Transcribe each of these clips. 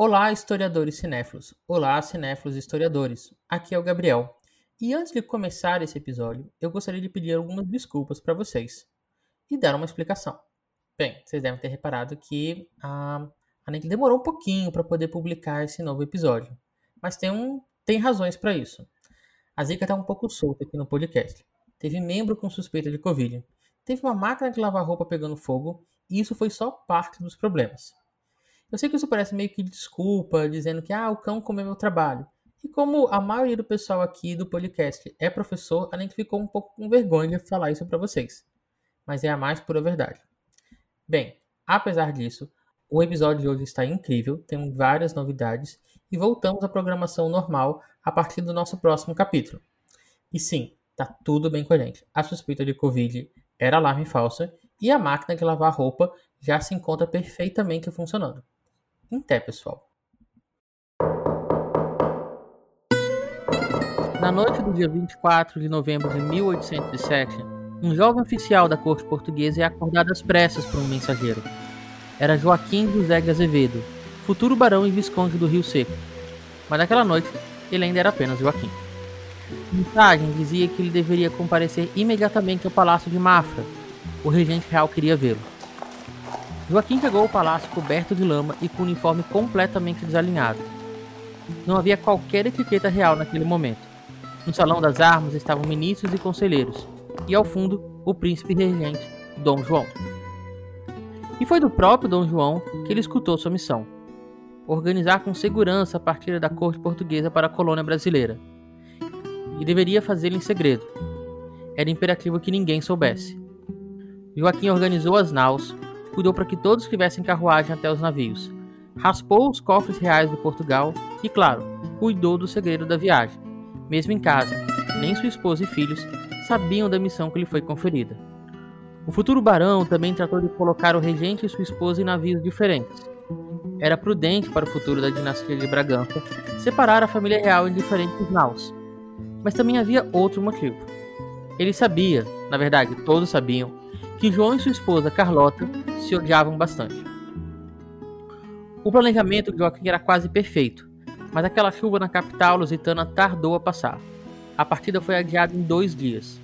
Olá, historiadores cinéfilos. Olá, cinéfilos historiadores. Aqui é o Gabriel. E antes de começar esse episódio, eu gostaria de pedir algumas desculpas para vocês e dar uma explicação. Bem, vocês devem ter reparado que a, a NEC demorou um pouquinho para poder publicar esse novo episódio, mas tem, um, tem razões para isso. A Zika está um pouco solta aqui no podcast. Teve membro com suspeita de Covid. Teve uma máquina de lavar roupa pegando fogo, e isso foi só parte dos problemas. Eu sei que isso parece meio que desculpa, dizendo que ah, o cão comeu meu trabalho. E como a maioria do pessoal aqui do podcast é professor, a gente ficou um pouco com vergonha de falar isso para vocês. Mas é a mais pura verdade. Bem, apesar disso, o episódio de hoje está incrível, tem várias novidades e voltamos à programação normal a partir do nosso próximo capítulo. E sim, tá tudo bem com a gente. A suspeita de Covid era alarme falsa e a máquina de lavar roupa já se encontra perfeitamente funcionando. Até, pessoal. Na noite do dia 24 de novembro de 1807, um jovem oficial da corte portuguesa é acordado às pressas por um mensageiro. Era Joaquim José de Azevedo, futuro barão e visconde do Rio Seco. Mas naquela noite, ele ainda era apenas Joaquim. A mensagem dizia que ele deveria comparecer imediatamente ao palácio de Mafra. O regente real queria vê-lo. Joaquim chegou ao palácio coberto de lama e com o uniforme completamente desalinhado. Não havia qualquer etiqueta real naquele momento. No salão das armas estavam ministros e conselheiros, e ao fundo, o príncipe regente, Dom João. E foi do próprio Dom João que ele escutou sua missão: organizar com segurança a partida da corte portuguesa para a colônia brasileira. E deveria fazê-lo em segredo. Era imperativo que ninguém soubesse. Joaquim organizou as naus, cuidou para que todos tivessem carruagem até os navios, raspou os cofres reais de Portugal e, claro, cuidou do segredo da viagem. Mesmo em casa, nem sua esposa e filhos sabiam da missão que lhe foi conferida. O futuro barão também tratou de colocar o regente e sua esposa em navios diferentes. Era prudente para o futuro da dinastia de Bragança separar a família real em diferentes naus. Mas também havia outro motivo. Ele sabia, na verdade, todos sabiam, que João e sua esposa Carlota se odiavam bastante. O planejamento de Joaquim era quase perfeito, mas aquela chuva na capital lusitana tardou a passar. A partida foi adiada em dois dias.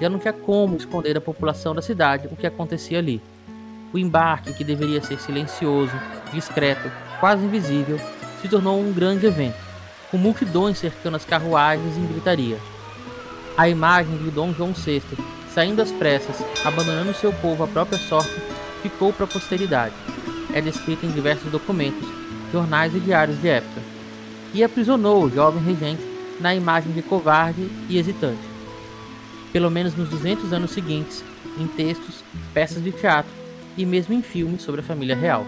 Já não tinha como esconder da população da cidade o que acontecia ali. O embarque, que deveria ser silencioso, discreto, quase invisível, se tornou um grande evento, com multidões cercando as carruagens em gritaria. A imagem de Dom João VI saindo às pressas, abandonando seu povo à própria sorte, ficou para a posteridade. É descrita em diversos documentos, jornais e diários de época. E aprisionou o jovem regente na imagem de covarde e hesitante. Pelo menos nos 200 anos seguintes, em textos, peças de teatro e mesmo em filmes sobre a família real.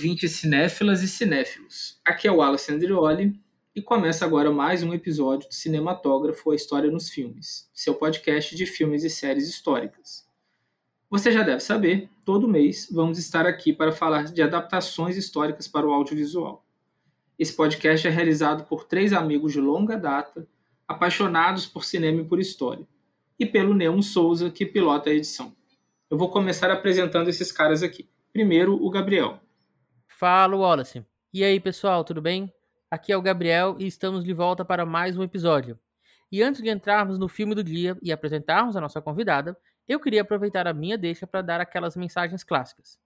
Ouvintes cinéfilas e cinéfilos. Aqui é o Wallace Andrioli e começa agora mais um episódio do Cinematógrafo A História nos Filmes, seu podcast de filmes e séries históricas. Você já deve saber, todo mês vamos estar aqui para falar de adaptações históricas para o audiovisual. Esse podcast é realizado por três amigos de longa data, apaixonados por cinema e por história, e pelo Nemo Souza, que pilota a edição. Eu vou começar apresentando esses caras aqui. Primeiro, o Gabriel. Fala, Wallace. E aí, pessoal, tudo bem? Aqui é o Gabriel e estamos de volta para mais um episódio. E antes de entrarmos no filme do dia e apresentarmos a nossa convidada, eu queria aproveitar a minha deixa para dar aquelas mensagens clássicas.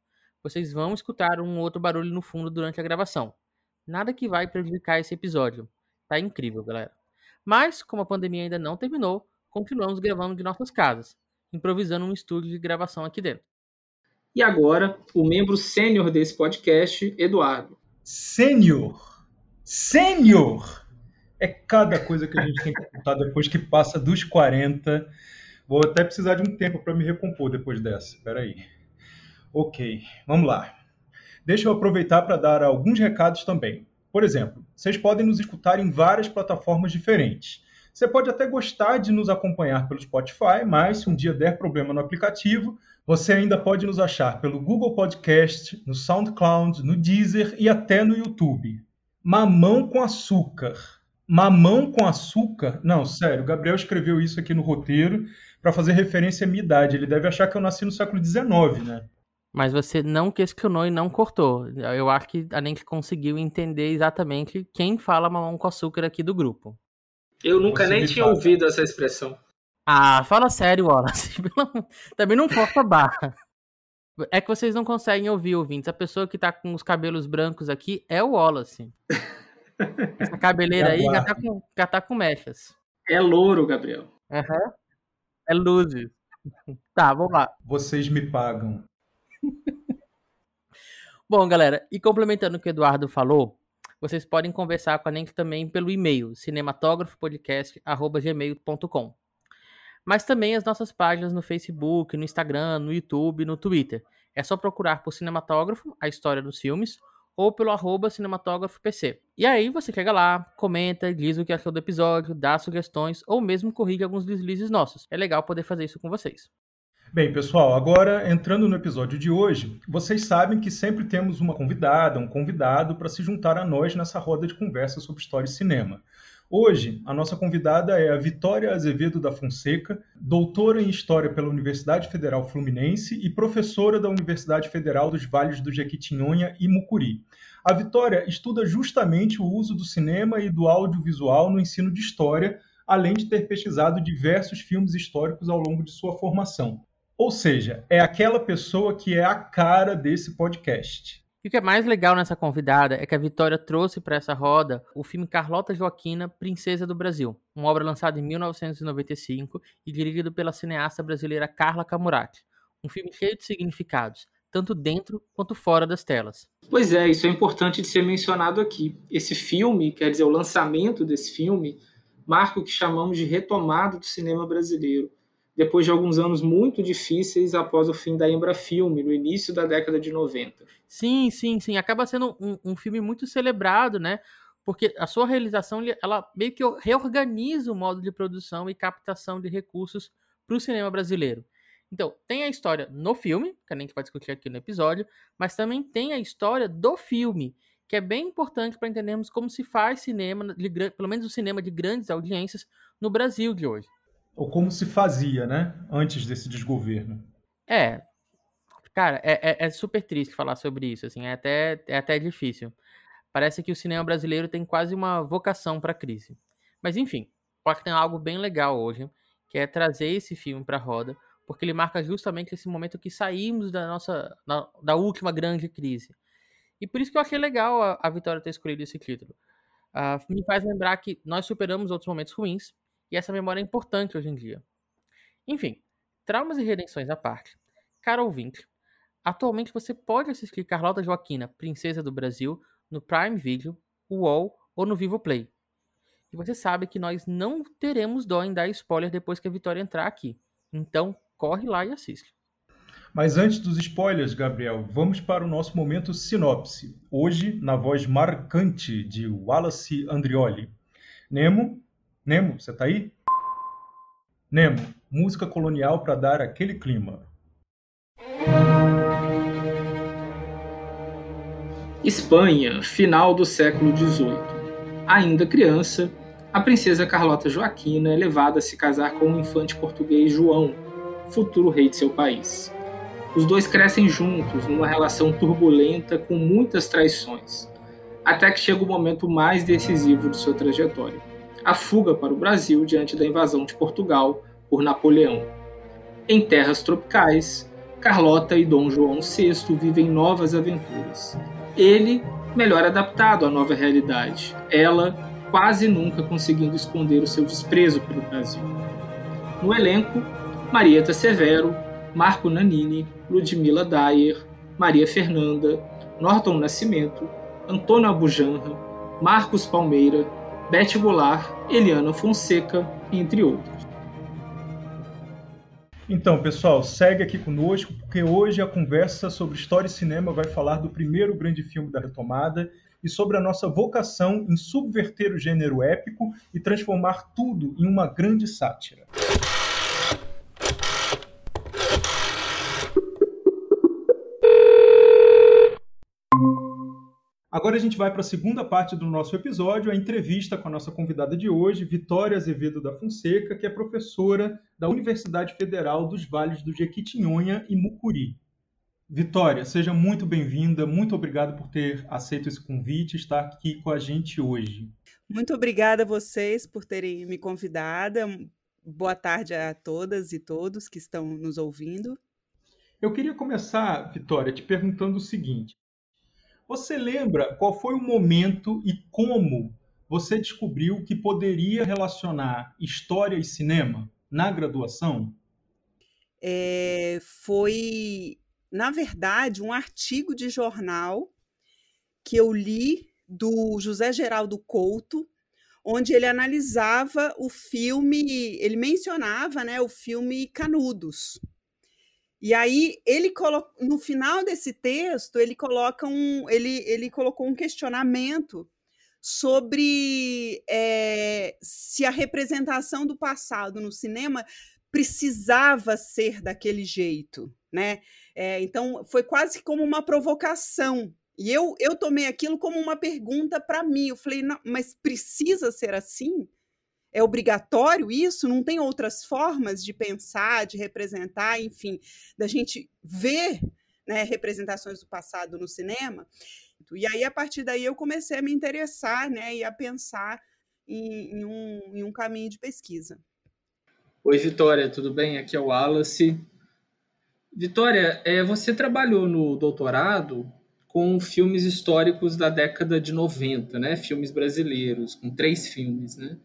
Vocês vão escutar um outro barulho no fundo durante a gravação. Nada que vai prejudicar esse episódio. Tá incrível, galera. Mas, como a pandemia ainda não terminou, continuamos gravando de nossas casas, improvisando um estúdio de gravação aqui dentro. E agora, o membro sênior desse podcast, Eduardo. Sênior! Sênior! É cada coisa que a gente tem que contar depois que passa dos 40 Vou até precisar de um tempo para me recompor depois dessa. Espera aí. Ok, vamos lá. Deixa eu aproveitar para dar alguns recados também. Por exemplo, vocês podem nos escutar em várias plataformas diferentes. Você pode até gostar de nos acompanhar pelo Spotify, mas se um dia der problema no aplicativo, você ainda pode nos achar pelo Google Podcast, no SoundCloud, no Deezer e até no YouTube. Mamão com açúcar. Mamão com açúcar? Não, sério, o Gabriel escreveu isso aqui no roteiro para fazer referência à minha idade. Ele deve achar que eu nasci no século XIX, né? Mas você não questionou e não cortou. Eu acho que a gente conseguiu entender exatamente quem fala mamão com açúcar aqui do grupo. Eu nunca nem tinha ouvido essa expressão. Ah, fala sério, Wallace. Também não força barra. É que vocês não conseguem ouvir, ouvintes. A pessoa que tá com os cabelos brancos aqui é o Wallace. Essa cabeleira aí já tá, com, já tá com mechas. É louro, Gabriel. Uhum. É luzes. Tá, vamos lá. Vocês me pagam. Bom, galera, e complementando o que o Eduardo falou, vocês podem conversar com a gente também pelo e-mail cinematógrafopodcast@gmail.com. Mas também as nossas páginas no Facebook, no Instagram, no YouTube, no Twitter. É só procurar por Cinematógrafo, a história dos filmes, ou pelo arroba cinematógrafopc. E aí você chega lá, comenta, diz o que achou do episódio, dá sugestões ou mesmo corrige alguns deslizes nossos. É legal poder fazer isso com vocês. Bem, pessoal, agora entrando no episódio de hoje, vocês sabem que sempre temos uma convidada, um convidado para se juntar a nós nessa roda de conversa sobre história e cinema. Hoje, a nossa convidada é a Vitória Azevedo da Fonseca, doutora em História pela Universidade Federal Fluminense e professora da Universidade Federal dos Vales do Jequitinhonha e Mucuri. A Vitória estuda justamente o uso do cinema e do audiovisual no ensino de História, além de ter pesquisado diversos filmes históricos ao longo de sua formação. Ou seja, é aquela pessoa que é a cara desse podcast. E o que é mais legal nessa convidada é que a Vitória trouxe para essa roda o filme Carlota Joaquina, Princesa do Brasil, uma obra lançada em 1995 e dirigido pela cineasta brasileira Carla Camurati. Um filme cheio de significados, tanto dentro quanto fora das telas. Pois é, isso é importante de ser mencionado aqui. Esse filme, quer dizer, o lançamento desse filme, marca o que chamamos de retomada do cinema brasileiro depois de alguns anos muito difíceis após o fim da Embrafilme, no início da década de 90. Sim, sim, sim. Acaba sendo um, um filme muito celebrado, né? Porque a sua realização, ela meio que reorganiza o modo de produção e captação de recursos para o cinema brasileiro. Então, tem a história no filme, que a gente vai discutir aqui no episódio, mas também tem a história do filme, que é bem importante para entendermos como se faz cinema, de, pelo menos o cinema de grandes audiências, no Brasil de hoje ou como se fazia, né, antes desse desgoverno. É, cara, é, é, é, super triste falar sobre isso, assim, é até, é até difícil. Parece que o cinema brasileiro tem quase uma vocação para crise. Mas enfim, acho que tem algo bem legal hoje, que é trazer esse filme para roda, porque ele marca justamente esse momento que saímos da nossa da, da, última grande crise. E por isso que eu achei legal a, a Vitória ter escolhido esse título. Uh, me faz lembrar que nós superamos outros momentos ruins, e essa memória é importante hoje em dia. Enfim, traumas e redenções à parte. Caro ouvinte, atualmente você pode assistir Carlota Joaquina, Princesa do Brasil, no Prime Video, UOL ou no Vivo Play. E você sabe que nós não teremos dó em dar spoiler depois que a Vitória entrar aqui. Então, corre lá e assiste. Mas antes dos spoilers, Gabriel, vamos para o nosso momento sinopse. Hoje, na voz marcante de Wallace Andrioli. Nemo, Nemo, você tá aí? Nemo, música colonial para dar aquele clima. Espanha, final do século XVIII. Ainda criança, a princesa Carlota Joaquina é levada a se casar com o infante português João, futuro rei de seu país. Os dois crescem juntos numa relação turbulenta com muitas traições, até que chega o momento mais decisivo de sua trajetória a fuga para o Brasil diante da invasão de Portugal por Napoleão. Em terras tropicais, Carlota e Dom João VI vivem novas aventuras. Ele, melhor adaptado à nova realidade, ela, quase nunca conseguindo esconder o seu desprezo pelo Brasil. No elenco, Marieta Severo, Marco Nanini, Ludmila Dyer, Maria Fernanda, Norton Nascimento, Antônio Abujanra, Marcos Palmeira, Beth Goulart, Eliana Fonseca, entre outros. Então, pessoal, segue aqui conosco, porque hoje a conversa sobre história e cinema vai falar do primeiro grande filme da retomada e sobre a nossa vocação em subverter o gênero épico e transformar tudo em uma grande sátira. Agora a gente vai para a segunda parte do nosso episódio, a entrevista com a nossa convidada de hoje, Vitória Azevedo da Fonseca, que é professora da Universidade Federal dos Vales do Jequitinhonha e Mucuri. Vitória, seja muito bem-vinda, muito obrigado por ter aceito esse convite e estar aqui com a gente hoje. Muito obrigada a vocês por terem me convidado. Boa tarde a todas e todos que estão nos ouvindo. Eu queria começar, Vitória, te perguntando o seguinte: você lembra qual foi o momento e como você descobriu que poderia relacionar história e cinema na graduação? É, foi, na verdade, um artigo de jornal que eu li do José Geraldo Couto, onde ele analisava o filme, ele mencionava né, o filme Canudos, e aí ele no final desse texto ele coloca um ele, ele colocou um questionamento sobre é, se a representação do passado no cinema precisava ser daquele jeito, né? É, então foi quase como uma provocação. E eu, eu tomei aquilo como uma pergunta para mim. Eu falei, mas precisa ser assim? É obrigatório isso? Não tem outras formas de pensar, de representar, enfim, da gente ver né, representações do passado no cinema? E aí, a partir daí, eu comecei a me interessar né, e a pensar em, em, um, em um caminho de pesquisa. Oi, Vitória, tudo bem? Aqui é o Wallace. Vitória, é, você trabalhou no doutorado com filmes históricos da década de 90, né? Filmes brasileiros, com três filmes, né?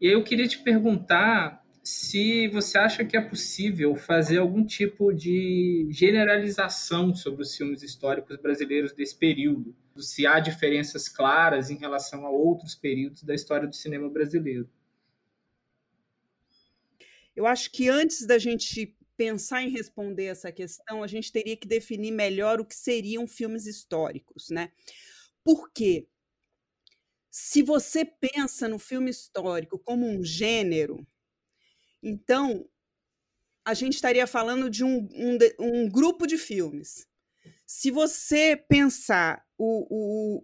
E eu queria te perguntar se você acha que é possível fazer algum tipo de generalização sobre os filmes históricos brasileiros desse período, se há diferenças claras em relação a outros períodos da história do cinema brasileiro. Eu acho que antes da gente pensar em responder essa questão, a gente teria que definir melhor o que seriam filmes históricos, né? Por quê? Se você pensa no filme histórico como um gênero, então a gente estaria falando de um, um, um grupo de filmes. Se você pensar o,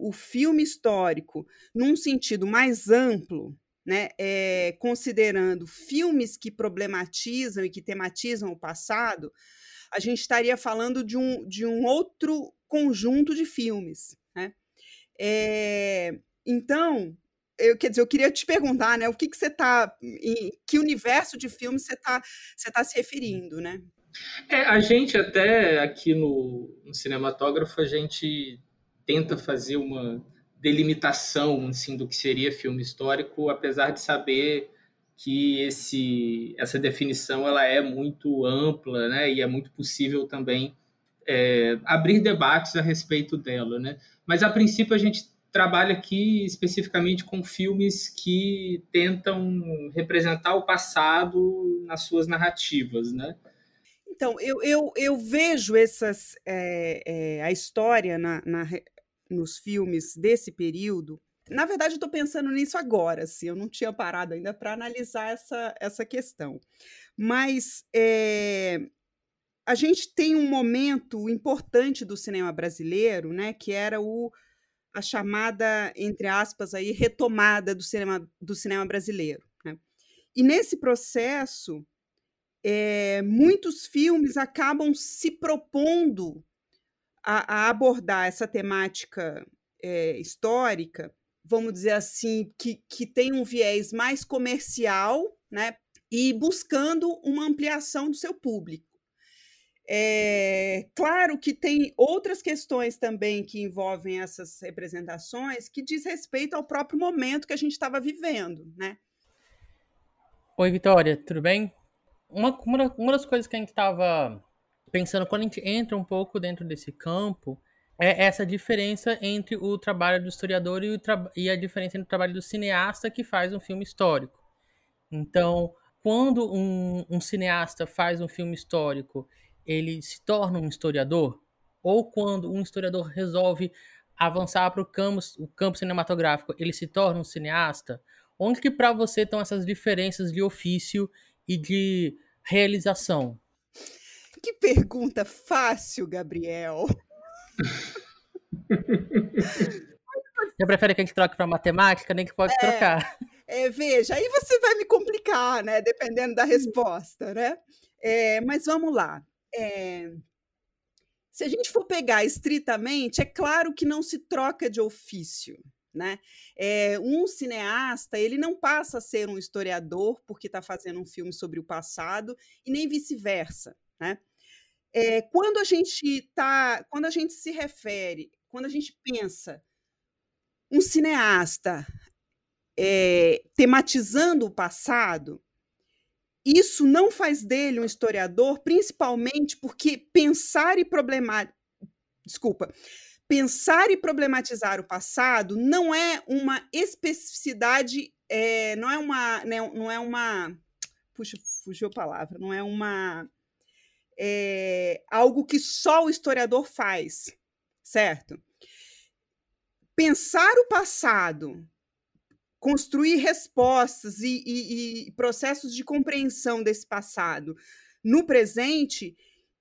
o, o filme histórico num sentido mais amplo, né, é, considerando filmes que problematizam e que tematizam o passado, a gente estaria falando de um, de um outro conjunto de filmes. Né? É, então, eu, quer dizer, eu queria te perguntar, né? O que, que você está. Que universo de filmes você está você tá se referindo, né? É, a gente até aqui no, no cinematógrafo, a gente tenta fazer uma delimitação assim, do que seria filme histórico, apesar de saber que esse, essa definição ela é muito ampla né, e é muito possível também é, abrir debates a respeito dela. Né? Mas, a princípio, a gente trabalha aqui especificamente com filmes que tentam representar o passado nas suas narrativas, né? Então, eu, eu, eu vejo essas, é, é, a história na, na, nos filmes desse período. Na verdade, estou pensando nisso agora, assim, eu não tinha parado ainda para analisar essa, essa questão. Mas é, a gente tem um momento importante do cinema brasileiro, né, que era o a chamada, entre aspas, aí, retomada do cinema, do cinema brasileiro. Né? E nesse processo, é, muitos filmes acabam se propondo a, a abordar essa temática é, histórica, vamos dizer assim, que, que tem um viés mais comercial, né? E buscando uma ampliação do seu público. É, claro que tem outras questões também que envolvem essas representações que diz respeito ao próprio momento que a gente estava vivendo, né? Oi, Vitória, tudo bem? Uma, uma, uma das coisas que a gente estava pensando quando a gente entra um pouco dentro desse campo é essa diferença entre o trabalho do historiador e, e a diferença entre o trabalho do cineasta que faz um filme histórico. Então, quando um, um cineasta faz um filme histórico ele se torna um historiador? Ou quando um historiador resolve avançar para o campo, o campo cinematográfico, ele se torna um cineasta? Onde que para você estão essas diferenças de ofício e de realização? Que pergunta fácil, Gabriel. Você prefere que a gente troque para matemática? Nem que pode é, trocar. É, veja, aí você vai me complicar, né? Dependendo da resposta, né? É, mas vamos lá. É, se a gente for pegar estritamente, é claro que não se troca de ofício. Né? É, um cineasta ele não passa a ser um historiador porque está fazendo um filme sobre o passado e nem vice-versa. Né? É, quando a gente tá, quando a gente se refere, quando a gente pensa um cineasta é, tematizando o passado, isso não faz dele um historiador, principalmente porque pensar e problematizar. Desculpa. Pensar e problematizar o passado não é uma especificidade, é, não é uma. Né, não é uma. Puxa, fugiu a palavra, não é uma. É, algo que só o historiador faz, certo? Pensar o passado construir respostas e, e, e processos de compreensão desse passado no presente,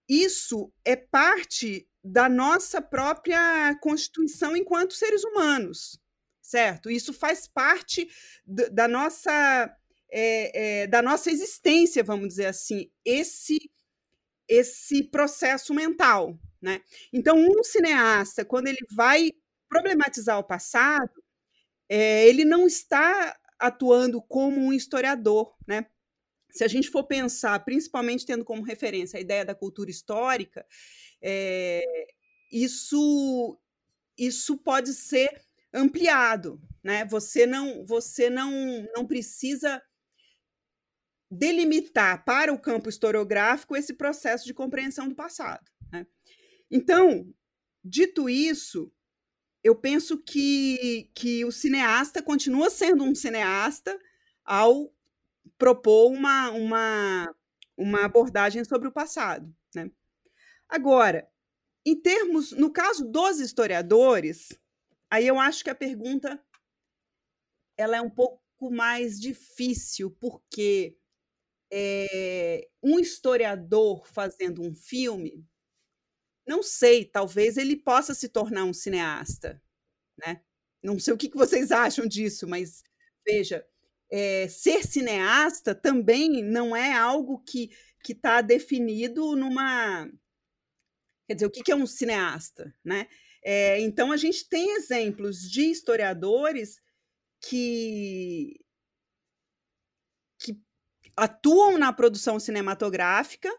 isso é parte da nossa própria constituição enquanto seres humanos, certo? Isso faz parte da nossa é, é, da nossa existência, vamos dizer assim, esse esse processo mental, né? Então, um cineasta, quando ele vai problematizar o passado, é, ele não está atuando como um historiador, né? Se a gente for pensar, principalmente tendo como referência a ideia da cultura histórica, é, isso isso pode ser ampliado, né? Você não você não não precisa delimitar para o campo historiográfico esse processo de compreensão do passado. Né? Então, dito isso, eu penso que, que o cineasta continua sendo um cineasta ao propor uma, uma, uma abordagem sobre o passado. Né? Agora, em termos, no caso dos historiadores, aí eu acho que a pergunta ela é um pouco mais difícil, porque é, um historiador fazendo um filme não sei, talvez ele possa se tornar um cineasta, né? Não sei o que vocês acham disso, mas veja, é, ser cineasta também não é algo que que está definido numa, quer dizer, o que, que é um cineasta, né? É, então a gente tem exemplos de historiadores que que atuam na produção cinematográfica,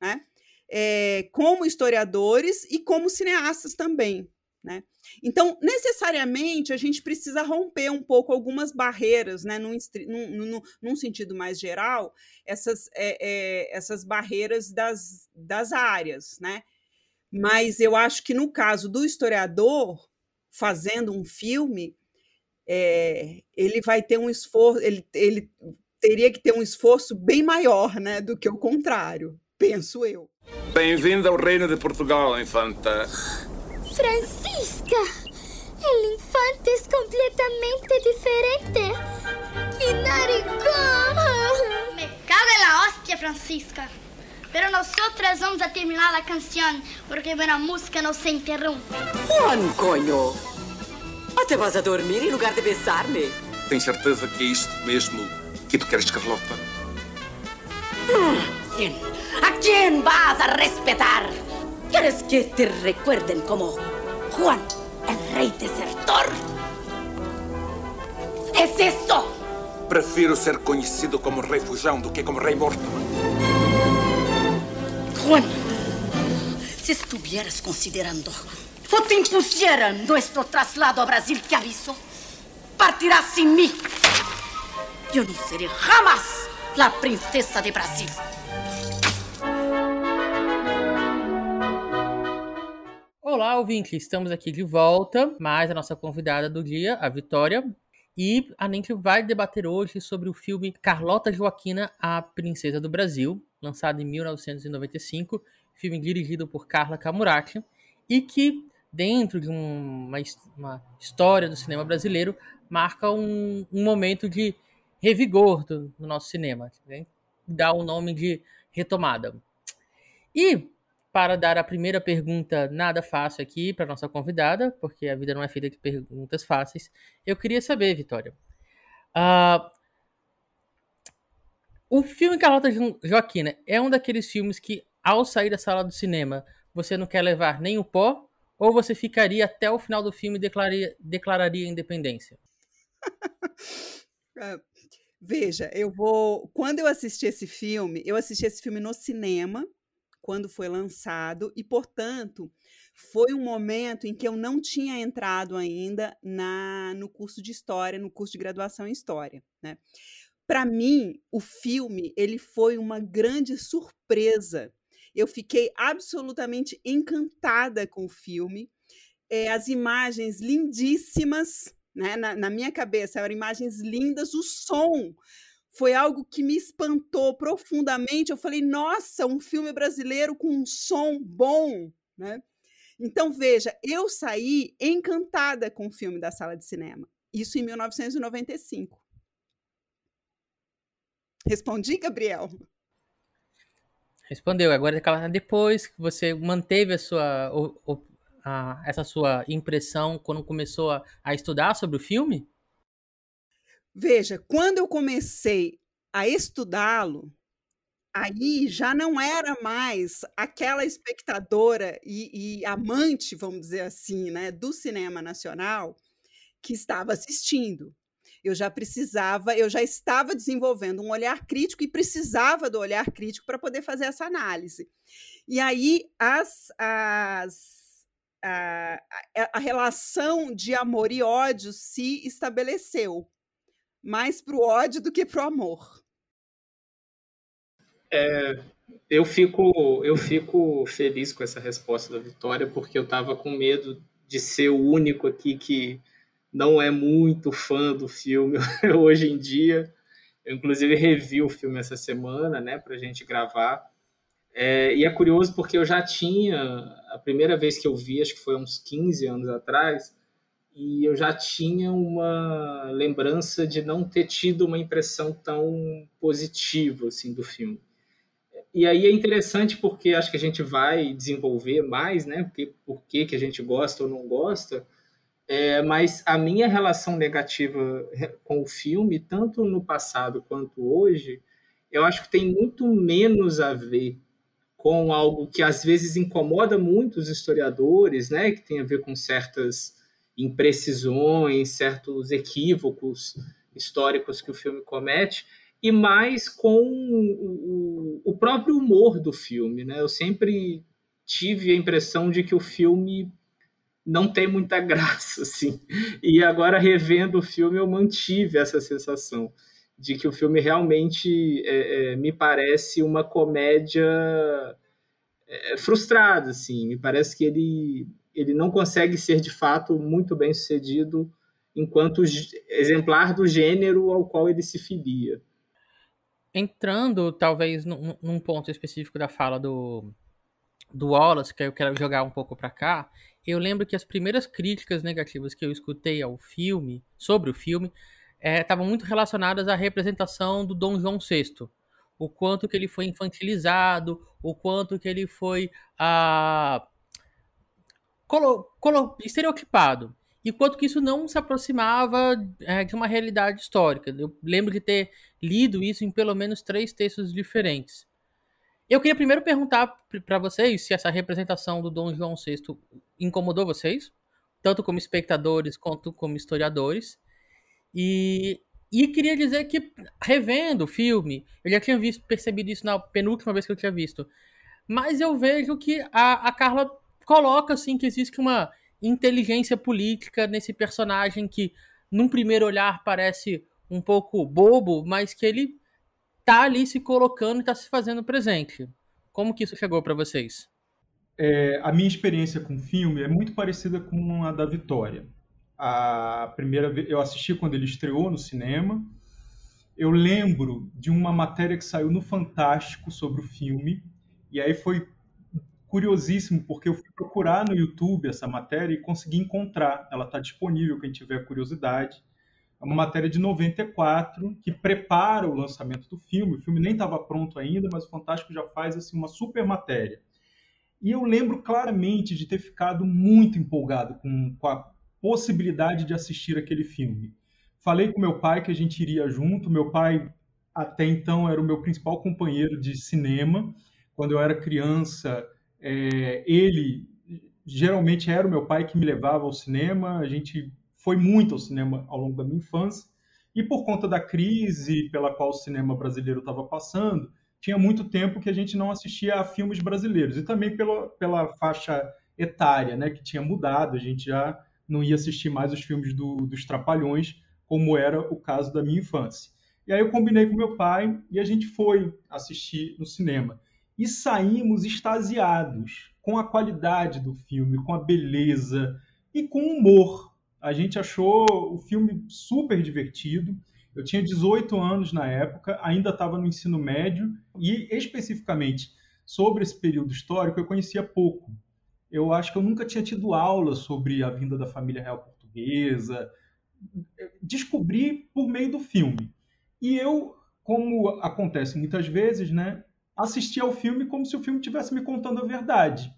né? É, como historiadores e como cineastas também. Né? Então, necessariamente, a gente precisa romper um pouco algumas barreiras, né? num, num, num sentido mais geral, essas, é, é, essas barreiras das, das áreas. Né? Mas eu acho que no caso do historiador, fazendo um filme, é, ele vai ter um esforço, ele, ele teria que ter um esforço bem maior né, do que o contrário, penso eu. Bem-vinda ao reino de Portugal, infanta. Francisca! El infante es completamente diferente. ¡Qué narigón! Me cago en la hostia, Francisca. Pero nosotras vamos a terminar la canción porque buena música no se interrumpe. Juan, coño! Até vas a dormir em lugar de besar-me? Tens certeza que é isto mesmo que tu queres, Carlota? Hum, ¿A quién vas a respetar? ¿Quieres que te recuerden como Juan, el rey desertor? ¿Es eso? Prefiro ser conhecido como Rei Fujão do que como Rei Morto. Juan, si estuvieras considerando o te impusieran nuestro traslado a Brasil, ¿qué aviso? Partirás sin mí. Yo no seré jamás la princesa de Brasil. Olá, ouvinte! Estamos aqui de volta, mais a nossa convidada do dia, a Vitória. E a gente vai debater hoje sobre o filme Carlota Joaquina, a Princesa do Brasil, lançado em 1995, filme dirigido por Carla Camurati, e que dentro de uma, uma história do cinema brasileiro, marca um, um momento de revigor do, do nosso cinema. Né? Dá o nome de retomada. E para dar a primeira pergunta nada fácil aqui para nossa convidada, porque a vida não é feita de perguntas fáceis, eu queria saber, Vitória. Uh, o filme Carlota Joaquina é um daqueles filmes que, ao sair da sala do cinema, você não quer levar nem o pó, ou você ficaria até o final do filme e declararia, declararia independência? É, veja, eu vou. Quando eu assisti esse filme, eu assisti esse filme no cinema, quando foi lançado, e, portanto, foi um momento em que eu não tinha entrado ainda na no curso de História, no curso de graduação em História. Né? Para mim, o filme ele foi uma grande surpresa. Eu fiquei absolutamente encantada com o filme. É, as imagens lindíssimas, né? na, na minha cabeça, eram imagens lindas, o som foi algo que me espantou profundamente. Eu falei, nossa, um filme brasileiro com um som bom, né? Então, veja, eu saí encantada com o filme da sala de cinema. Isso em 1995. Respondi, Gabriel? Respondeu. Agora, depois que você manteve a sua, a, essa sua impressão quando começou a, a estudar sobre o filme? Veja, quando eu comecei a estudá-lo, aí já não era mais aquela espectadora e, e, amante, vamos dizer assim, né, do cinema nacional que estava assistindo. Eu já precisava, eu já estava desenvolvendo um olhar crítico e precisava do olhar crítico para poder fazer essa análise. E aí as, as a, a, a relação de amor e ódio se estabeleceu mais para o ódio do que para o amor. É, eu fico eu fico feliz com essa resposta da Vitória porque eu estava com medo de ser o único aqui que não é muito fã do filme hoje em dia. Eu inclusive revi o filme essa semana, né, para a gente gravar. É, e é curioso porque eu já tinha a primeira vez que eu vi, acho que foi uns 15 anos atrás, e eu já tinha uma lembrança de não ter tido uma impressão tão positiva assim do filme. E aí é interessante porque acho que a gente vai desenvolver mais, né? Porque, por que, que a gente gosta ou não gosta. É, mas a minha relação negativa com o filme, tanto no passado quanto hoje, eu acho que tem muito menos a ver com algo que às vezes incomoda muito os historiadores, né? Que tem a ver com certas imprecisões, certos equívocos históricos que o filme comete, e mais com o, o próprio humor do filme. Né? Eu sempre tive a impressão de que o filme não tem muita graça, assim. E agora, revendo o filme, eu mantive essa sensação de que o filme realmente é, é, me parece uma comédia é, frustrada, assim. Me parece que ele ele não consegue ser de fato muito bem sucedido enquanto exemplar do gênero ao qual ele se filia. Entrando, talvez, num, ponto específico da fala do, do Wallace, que eu quero jogar um pouco para cá, eu lembro que as primeiras críticas negativas que eu escutei ao filme, sobre o filme, estavam é, muito relacionadas à representação do Dom João VI. O quanto que ele foi infantilizado, o quanto que ele foi ah, colo, colo, estereotipado. E quanto que isso não se aproximava é, de uma realidade histórica. Eu lembro de ter lido isso em pelo menos três textos diferentes. Eu queria primeiro perguntar para vocês se essa representação do Dom João VI incomodou vocês, tanto como espectadores quanto como historiadores. E, e queria dizer que, revendo o filme, eu já tinha visto, percebido isso na penúltima vez que eu tinha visto. Mas eu vejo que a, a Carla coloca assim que existe uma inteligência política nesse personagem que num primeiro olhar parece um pouco bobo, mas que ele tá ali se colocando e tá se fazendo presente. Como que isso chegou para vocês? É, a minha experiência com o filme é muito parecida com a da Vitória. A primeira vez eu assisti quando ele estreou no cinema. Eu lembro de uma matéria que saiu no Fantástico sobre o filme, e aí foi curiosíssimo, porque eu fui procurar no YouTube essa matéria e consegui encontrar. Ela está disponível, quem tiver curiosidade. É uma matéria de 94 que prepara o lançamento do filme. O filme nem estava pronto ainda, mas o Fantástico já faz assim uma super matéria. E eu lembro claramente de ter ficado muito empolgado com, com a possibilidade de assistir aquele filme. Falei com meu pai que a gente iria junto. Meu pai, até então, era o meu principal companheiro de cinema. Quando eu era criança, é, ele geralmente era o meu pai que me levava ao cinema. A gente foi muito ao cinema ao longo da minha infância. E por conta da crise pela qual o cinema brasileiro estava passando, tinha muito tempo que a gente não assistia a filmes brasileiros. E também pela, pela faixa etária, né, que tinha mudado. A gente já não ia assistir mais os filmes do, dos Trapalhões, como era o caso da minha infância. E aí eu combinei com meu pai e a gente foi assistir no cinema. E saímos extasiados com a qualidade do filme, com a beleza e com o humor. A gente achou o filme super divertido. Eu tinha 18 anos na época, ainda estava no ensino médio e especificamente sobre esse período histórico eu conhecia pouco. Eu acho que eu nunca tinha tido aula sobre a vinda da família real portuguesa. Descobri por meio do filme. E eu, como acontece muitas vezes, né, assisti ao filme como se o filme estivesse me contando a verdade.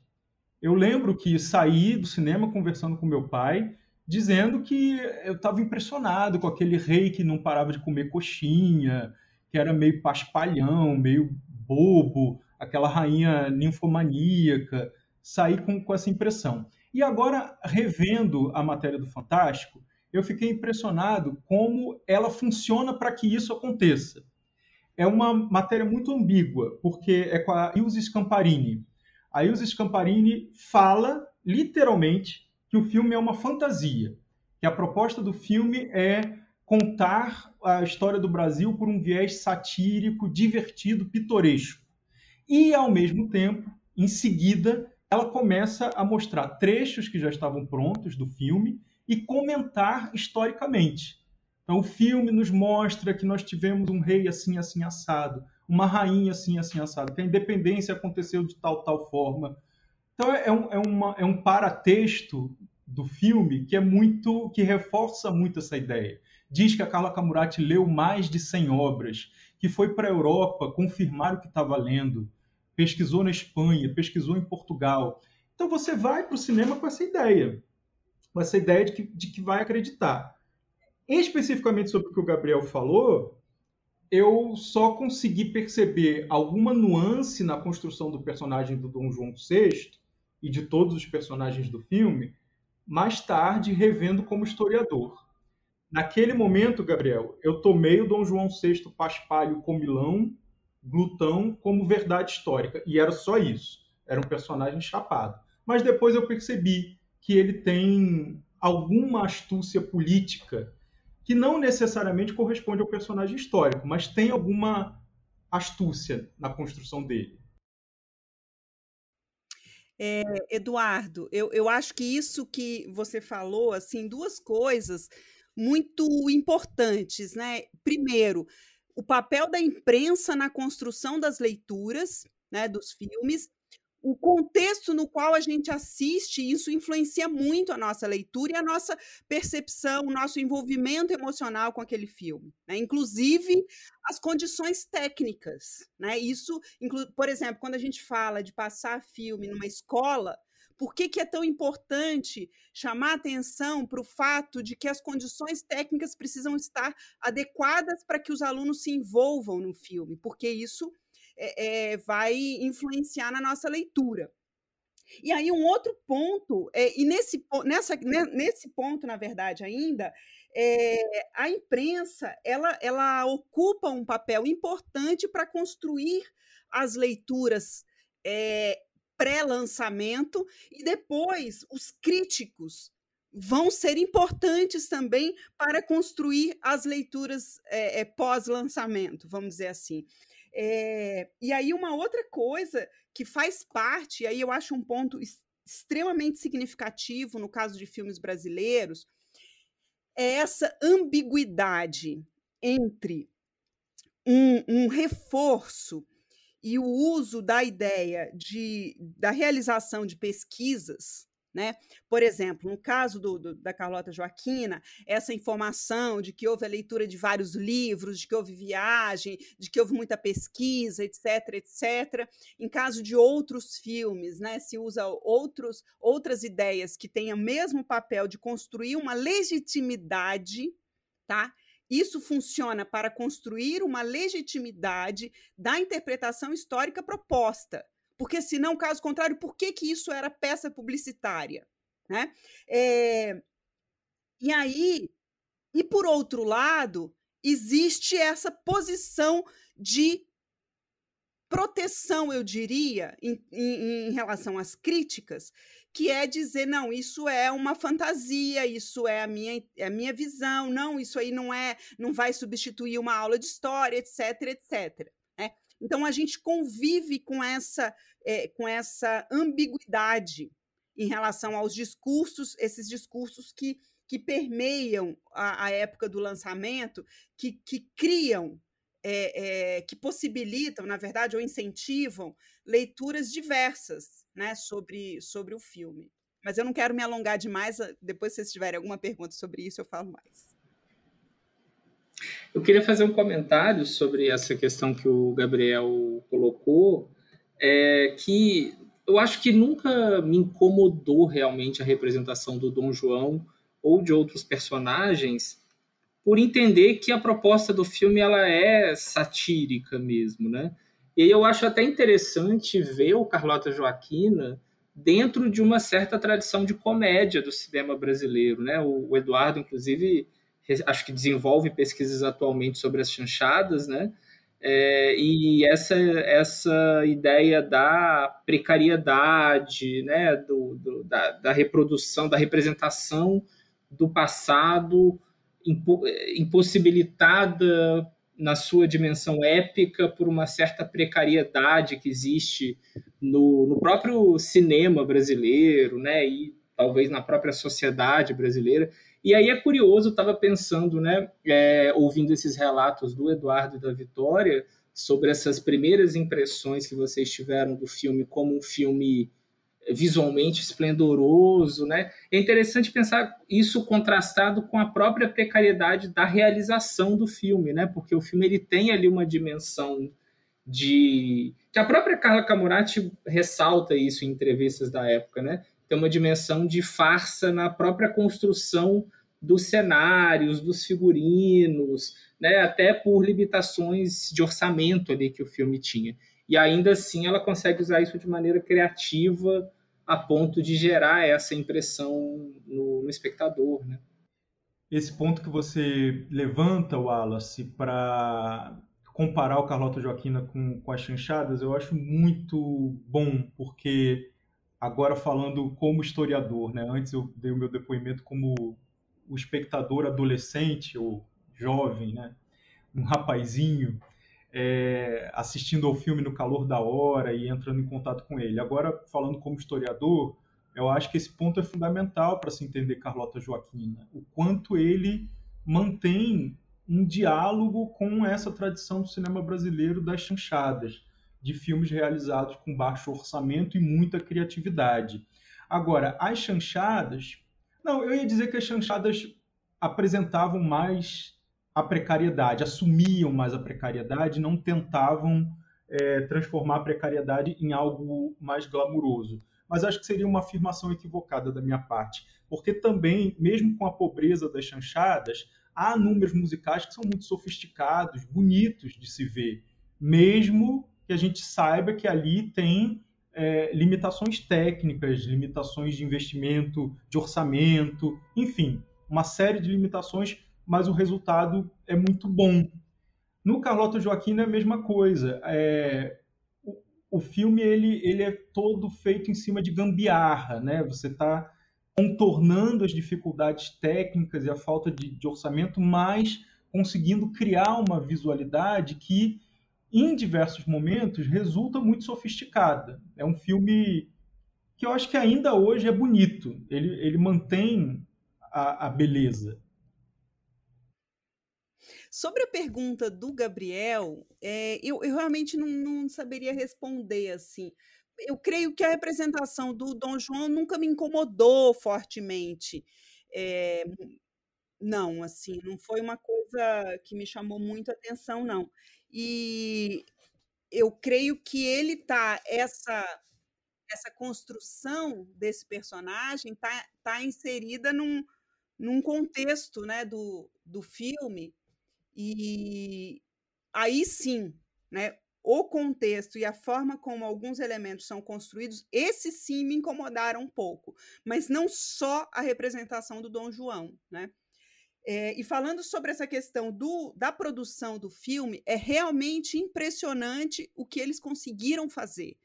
Eu lembro que saí do cinema conversando com meu pai, dizendo que eu estava impressionado com aquele rei que não parava de comer coxinha, que era meio paspalhão, meio bobo, aquela rainha ninfomaníaca. Saí com, com essa impressão. E agora, revendo a matéria do Fantástico, eu fiquei impressionado como ela funciona para que isso aconteça. É uma matéria muito ambígua, porque é com a Ilse Scamparini. A Ilse Scamparini fala, literalmente, que o filme é uma fantasia, que a proposta do filme é contar a história do Brasil por um viés satírico, divertido, pitoresco. E, ao mesmo tempo, em seguida, ela começa a mostrar trechos que já estavam prontos do filme e comentar historicamente. Então, o filme nos mostra que nós tivemos um rei assim, assim, assado, uma rainha assim, assim, assado, que a independência aconteceu de tal, tal forma. Então, é um, é uma, é um paratexto do filme que é muito, que reforça muito essa ideia. Diz que a Carla Camurati leu mais de 100 obras, que foi para a Europa confirmar o que estava lendo, pesquisou na Espanha, pesquisou em Portugal. Então, você vai para o cinema com essa ideia com essa ideia de que, de que vai acreditar. Especificamente sobre o que o Gabriel falou, eu só consegui perceber alguma nuance na construção do personagem do Dom João VI e de todos os personagens do filme mais tarde revendo como historiador. Naquele momento, Gabriel, eu tomei o Dom João VI Paspalho comilão, glutão, como verdade histórica. E era só isso. Era um personagem chapado. Mas depois eu percebi que ele tem alguma astúcia política que não necessariamente corresponde ao personagem histórico, mas tem alguma astúcia na construção dele. É, Eduardo, eu, eu acho que isso que você falou, assim, duas coisas muito importantes, né? Primeiro, o papel da imprensa na construção das leituras, né, dos filmes, o contexto no qual a gente assiste, isso influencia muito a nossa leitura e a nossa percepção, o nosso envolvimento emocional com aquele filme. Né? Inclusive as condições técnicas. Né? Isso, por exemplo, quando a gente fala de passar filme numa escola, por que, que é tão importante chamar atenção para o fato de que as condições técnicas precisam estar adequadas para que os alunos se envolvam no filme? Porque isso é, vai influenciar na nossa leitura. E aí um outro ponto, é, e nesse, nessa, nesse ponto, na verdade, ainda, é, a imprensa ela, ela ocupa um papel importante para construir as leituras é, pré-lançamento e depois os críticos vão ser importantes também para construir as leituras pós-lançamento, vamos dizer assim. É, e aí, uma outra coisa que faz parte, e aí eu acho um ponto extremamente significativo no caso de filmes brasileiros, é essa ambiguidade entre um, um reforço e o uso da ideia de, da realização de pesquisas né? Por exemplo, no caso do, do, da Carlota Joaquina, essa informação de que houve a leitura de vários livros, de que houve viagem, de que houve muita pesquisa, etc., etc. Em caso de outros filmes, né, se usa outros, outras ideias que têm o mesmo papel de construir uma legitimidade, tá? Isso funciona para construir uma legitimidade da interpretação histórica proposta. Porque, senão, caso contrário, por que, que isso era peça publicitária? Né? É, e aí, e por outro lado, existe essa posição de proteção, eu diria, em, em, em, relação às críticas, que é dizer, não, isso é uma fantasia, isso é a minha, é a minha visão, não, isso aí não é, não vai substituir uma aula de história, etc, etc. Então a gente convive com essa, é, com essa ambiguidade em relação aos discursos, esses discursos que, que permeiam a, a época do lançamento, que, que criam, é, é, que possibilitam, na verdade, ou incentivam leituras diversas né, sobre, sobre o filme. Mas eu não quero me alongar demais, depois, se vocês tiverem alguma pergunta sobre isso, eu falo mais. Eu queria fazer um comentário sobre essa questão que o Gabriel colocou, é, que eu acho que nunca me incomodou realmente a representação do Dom João ou de outros personagens, por entender que a proposta do filme ela é satírica mesmo, né? E eu acho até interessante ver o Carlota Joaquina dentro de uma certa tradição de comédia do cinema brasileiro, né? O Eduardo, inclusive, acho que desenvolve pesquisas atualmente sobre as chanchadas, né? É, e essa, essa ideia da precariedade, né, do, do da, da, reprodução, da representação do passado impo, impossibilitada na sua dimensão épica por uma certa precariedade que existe no, no próprio cinema brasileiro, né, e talvez na própria sociedade brasileira. E aí é curioso, eu estava pensando, né, é, ouvindo esses relatos do Eduardo e da Vitória, sobre essas primeiras impressões que vocês tiveram do filme como um filme visualmente esplendoroso, né? É interessante pensar isso contrastado com a própria precariedade da realização do filme, né? Porque o filme ele tem ali uma dimensão de que a própria Carla Camurati ressalta isso em entrevistas da época, né? Tem uma dimensão de farsa na própria construção dos cenários, dos figurinos, né, até por limitações de orçamento ali que o filme tinha. E ainda assim ela consegue usar isso de maneira criativa a ponto de gerar essa impressão no, no espectador. Né? Esse ponto que você levanta, Wallace, para comparar o Carlota Joaquina com, com as chanchadas, eu acho muito bom, porque agora falando como historiador, né? Antes eu dei o meu depoimento como o espectador adolescente ou jovem, né? Um rapazinho é, assistindo ao filme no calor da hora e entrando em contato com ele. Agora falando como historiador, eu acho que esse ponto é fundamental para se entender Carlota Joaquina, o quanto ele mantém um diálogo com essa tradição do cinema brasileiro das chanchadas de filmes realizados com baixo orçamento e muita criatividade. Agora, as chanchadas. Não, eu ia dizer que as chanchadas apresentavam mais a precariedade, assumiam mais a precariedade, não tentavam é, transformar a precariedade em algo mais glamuroso. Mas acho que seria uma afirmação equivocada da minha parte, porque também, mesmo com a pobreza das chanchadas, há números musicais que são muito sofisticados, bonitos de se ver, mesmo que a gente saiba que ali tem é, limitações técnicas, limitações de investimento, de orçamento, enfim, uma série de limitações, mas o resultado é muito bom. No Carlota Joaquim é a mesma coisa. É, o, o, filme ele, ele é todo feito em cima de gambiarra, né? Você está contornando as dificuldades técnicas e a falta de, de orçamento, mas conseguindo criar uma visualidade que em diversos momentos, resulta muito sofisticada. É um filme que eu acho que ainda hoje é bonito. Ele, ele mantém a, a beleza. Sobre a pergunta do Gabriel, é, eu, eu, realmente não, não, saberia responder assim. Eu creio que a representação do Dom João nunca me incomodou fortemente. É, não, assim, não foi uma coisa que me chamou muito atenção, não. E eu creio que ele tá essa essa construção desse personagem tá, tá inserida num, num contexto né, do, do filme, e aí sim, né, o contexto e a forma como alguns elementos são construídos, esse sim me incomodaram um pouco, mas não só a representação do Dom João, né? É, e falando sobre essa questão do, da produção do filme, é realmente impressionante o que eles conseguiram fazer.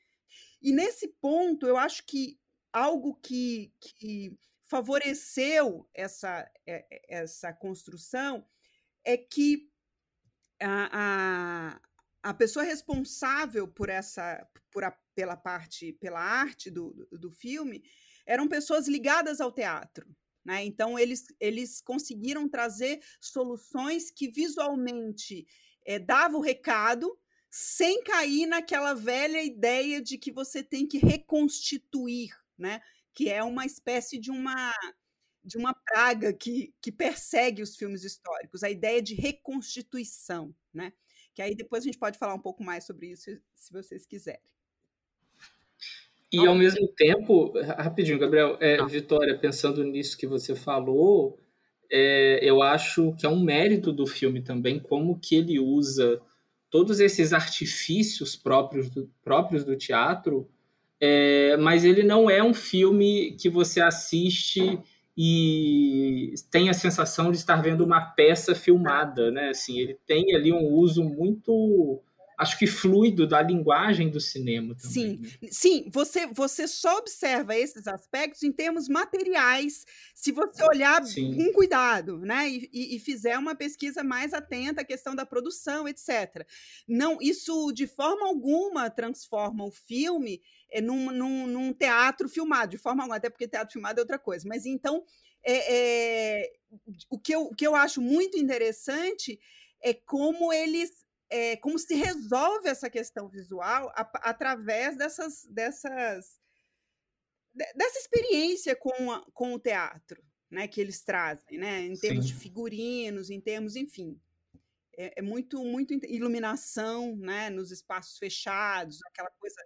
E nesse ponto, eu acho que algo que, que favoreceu essa, é, é, essa construção é que a, a, a pessoa responsável por essa por a, pela parte pela arte do, do filme eram pessoas ligadas ao teatro né? então eles eles conseguiram trazer soluções que visualmente é, davam o recado sem cair naquela velha ideia de que você tem que reconstituir né que é uma espécie de uma de uma praga que, que persegue os filmes históricos, a ideia de reconstituição, né? Que aí depois a gente pode falar um pouco mais sobre isso, se vocês quiserem. E ao mesmo tempo, rapidinho, Gabriel, é, tá. Vitória, pensando nisso que você falou, é, eu acho que é um mérito do filme também, como que ele usa todos esses artifícios próprios do, próprios do teatro é, mas ele não é um filme que você assiste e tem a sensação de estar vendo uma peça filmada, né? Assim, ele tem ali um uso muito acho que fluido da linguagem do cinema também. Sim, né? sim, você, você só observa esses aspectos em termos materiais, se você olhar sim. com cuidado, né? E, e, fizer uma pesquisa mais atenta à questão da produção, etc. Não, isso de forma alguma transforma o filme é, num, num, num, teatro filmado, de forma alguma, até porque teatro filmado é outra coisa. Mas então, é, é, o, que eu, o que eu acho muito interessante é como eles. É, como se resolve essa questão visual a, através dessas, dessas dessa experiência com, a, com o teatro né, que eles trazem, né, em termos Sim. de figurinos, em termos, enfim. É, é, muito, muito iluminação né, nos espaços fechados, aquela coisa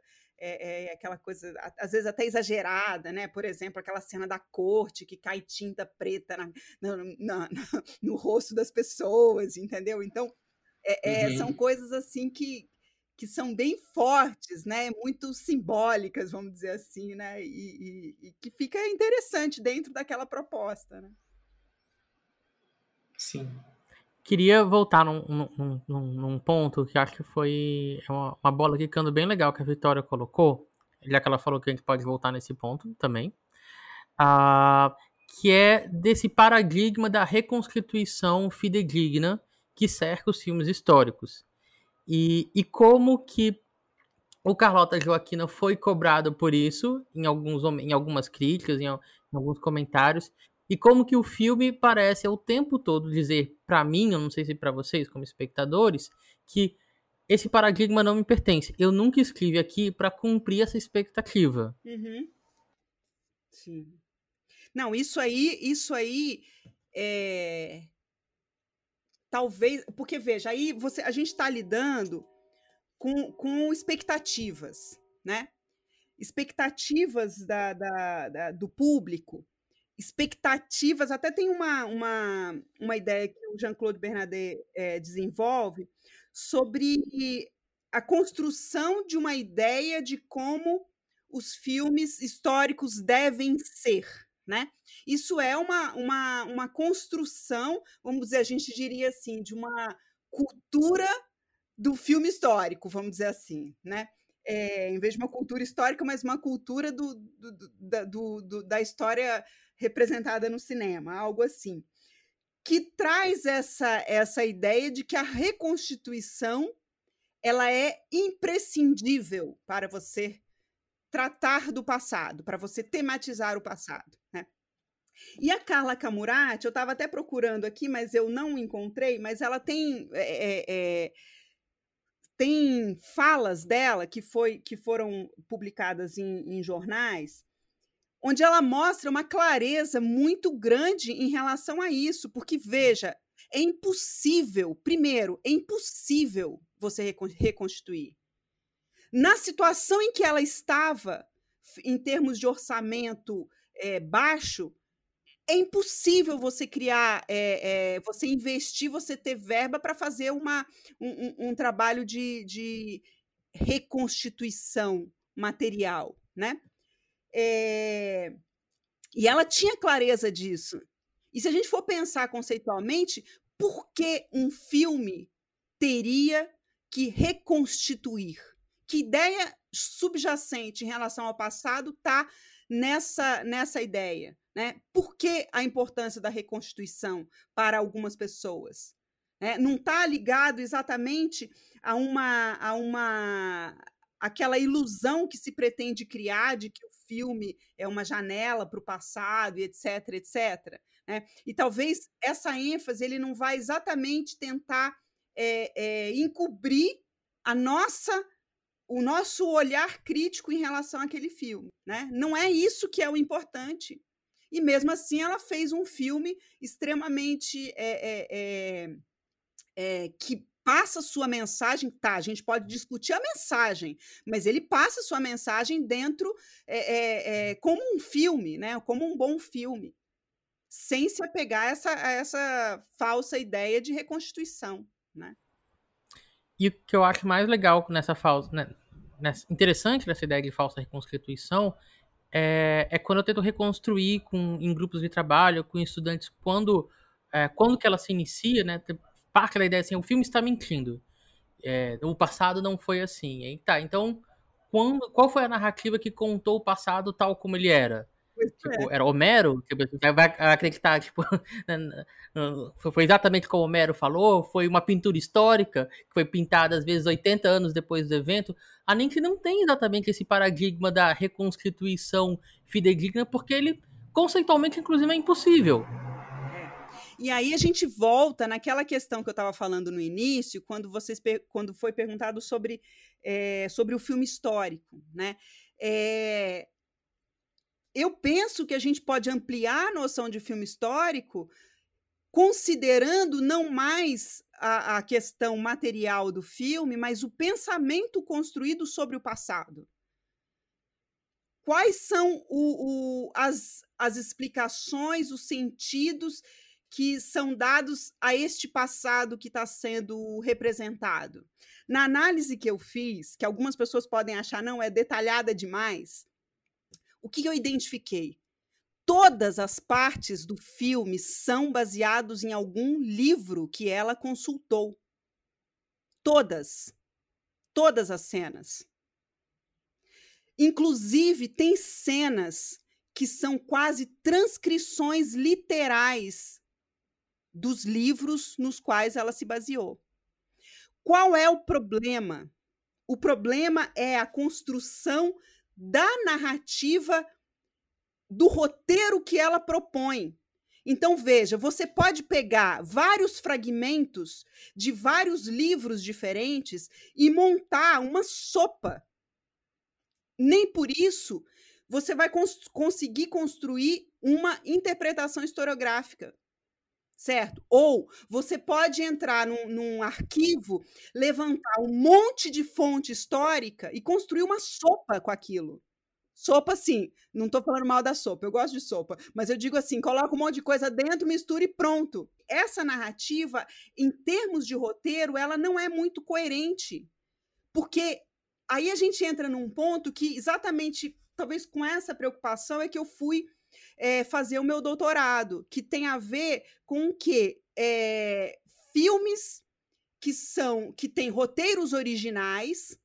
é, é, aquela coisa, às vezes até exagerada, né? Por exemplo, aquela cena da corte que cai tinta preta na, na, na, no rosto das pessoas, entendeu? Então, é, uhum. são coisas assim que, que são bem fortes, né? Muito simbólicas, vamos dizer assim, né? E, e, e que fica interessante dentro daquela proposta, né? Sim. Queria voltar num, num, num, num, ponto que acho que foi uma, uma bola quicando bem legal que a Vitória colocou, já que ela falou que a gente pode voltar nesse ponto também, uh, que é desse paradigma da reconstituição fidedigna que cerca os filmes históricos. E, e como que o Carlota Joaquina foi cobrado por isso em, alguns, em algumas críticas, em, em alguns comentários, e como que o filme parece o tempo todo dizer para mim, eu não sei se para vocês como espectadores, que esse paradigma não me pertence. Eu nunca escrevi aqui para cumprir essa expectativa. Uhum. Sim. Não, isso aí, isso aí é talvez, porque veja, aí você, a gente está lidando com, com expectativas, né? Expectativas da, da, da do público expectativas, até tem uma, uma, uma ideia que o Jean-Claude Bernardet é, desenvolve sobre a construção de uma ideia de como os filmes históricos devem ser. Né? Isso é uma, uma, uma construção, vamos dizer, a gente diria assim, de uma cultura do filme histórico, vamos dizer assim, né? É, em vez de uma cultura histórica, mas uma cultura do, do, do, do, da história representada no cinema, algo assim, que traz essa essa ideia de que a reconstituição ela é imprescindível para você tratar do passado, para você tematizar o passado? E a Carla Camurati, eu estava até procurando aqui, mas eu não encontrei, mas ela tem. É, é, tem falas dela que, foi, que foram publicadas em, em jornais, onde ela mostra uma clareza muito grande em relação a isso, porque veja, é impossível, primeiro, é impossível você reconstituir. Na situação em que ela estava, em termos de orçamento é, baixo, é impossível você criar, é, é, você investir, você ter verba para fazer uma, um, um trabalho de, de, reconstituição material, né? É, e ela tinha clareza disso. E se a gente for pensar conceitualmente, por que um filme teria que reconstituir? Que ideia subjacente em relação ao passado está nessa, nessa ideia? Né? Por que a importância da reconstituição para algumas pessoas? Né? Não está ligado exatamente a uma, a uma aquela ilusão que se pretende criar de que o filme é uma janela para o passado, etc, etc. Né? E talvez essa ênfase ele não vai exatamente tentar é, é, encobrir a nossa o nosso olhar crítico em relação àquele filme, né? Não é isso que é o importante. E mesmo assim, ela fez um filme extremamente é, é, é, que passa sua mensagem. Tá, a gente pode discutir a mensagem, mas ele passa sua mensagem dentro como um filme, né? Como um bom filme, sem se apegar a essa, a essa falsa ideia de reconstituição, né? E o que eu acho mais legal nessa falsa, né, interessante nessa ideia de falsa reconstituição é, é, quando eu tento reconstruir com, em grupos de trabalho, com estudantes, quando, é, quando que ela se inicia, né? Parte da ideia assim, o filme está mentindo. É, o passado não foi assim. Aí, tá, então, quando, qual foi a narrativa que contou o passado tal como ele era? Tipo, é. era Homero? Tipo, vai acreditar, tipo, foi exatamente como Homero falou? Foi uma pintura histórica que foi pintada, às vezes, 80 anos depois do evento? A gente não tem exatamente esse paradigma da reconstituição fidedigna, porque ele, conceitualmente, inclusive, é impossível. É. E aí a gente volta naquela questão que eu estava falando no início, quando vocês quando foi perguntado sobre, é, sobre o filme histórico, né? É, eu penso que a gente pode ampliar a noção de filme histórico considerando não mais a, a, questão material do filme, mas o pensamento construído sobre o passado. Quais são o, o, as, as explicações, os sentidos que são dados a este passado que está sendo representado? Na análise que eu fiz, que algumas pessoas podem achar não é detalhada demais, o que eu identifiquei? Todas as partes do filme são baseados em algum livro que ela consultou. Todas. Todas as cenas. Inclusive, tem cenas que são quase transcrições literais dos livros nos quais ela se baseou. Qual é o problema? O problema é a construção da narrativa do roteiro que ela propõe. Então, veja, você pode pegar vários fragmentos de vários livros diferentes e montar uma sopa. Nem por isso você vai cons conseguir construir uma interpretação historiográfica certo? Ou você pode entrar num, num, arquivo, levantar um monte de fonte histórica e construir uma sopa com aquilo. Sopa, sim. Não estou falando mal da sopa, eu gosto de sopa. Mas eu digo assim: coloca um monte de coisa dentro, mistura e pronto. Essa narrativa, em termos de roteiro, ela não é muito coerente. Porque aí a gente entra num ponto que, exatamente, talvez com essa preocupação, é que eu fui é, fazer o meu doutorado, que tem a ver com o quê? É, filmes que são que têm roteiros originais,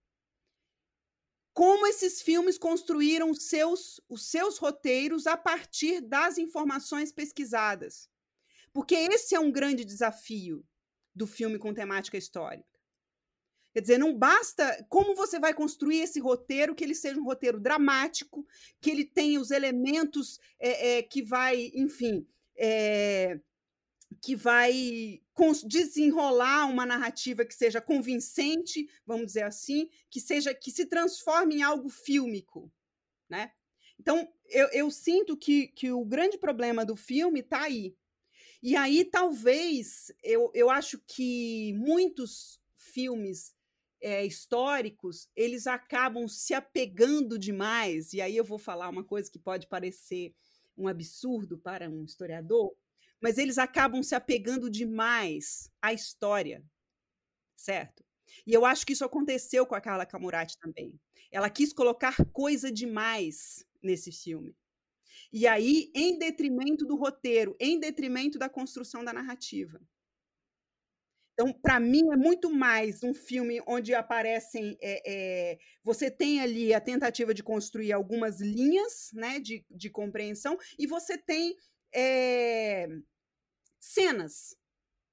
como esses filmes construíram seus, os seus roteiros a partir das informações pesquisadas. Porque esse é um grande desafio do filme com temática histórica. Quer dizer, não basta como você vai construir esse roteiro, que ele seja um roteiro dramático, que ele tenha os elementos é, é, que vai, enfim, é, que vai desenrolar uma narrativa que seja convincente, vamos dizer assim, que seja que se transforme em algo fílmico, né? Então, eu, eu sinto que, que o grande problema do filme está aí. E aí, talvez, eu, eu acho que muitos filmes é, históricos, eles acabam se apegando demais, e aí eu vou falar uma coisa que pode parecer um absurdo para um historiador, mas eles acabam se apegando demais à história, certo? E eu acho que isso aconteceu com a Carla Camurati também. Ela quis colocar coisa demais nesse filme. E aí, em detrimento do roteiro, em detrimento da construção da narrativa. Então, para mim, é muito mais um filme onde aparecem. É, é, você tem ali a tentativa de construir algumas linhas né, de, de compreensão, e você tem é, cenas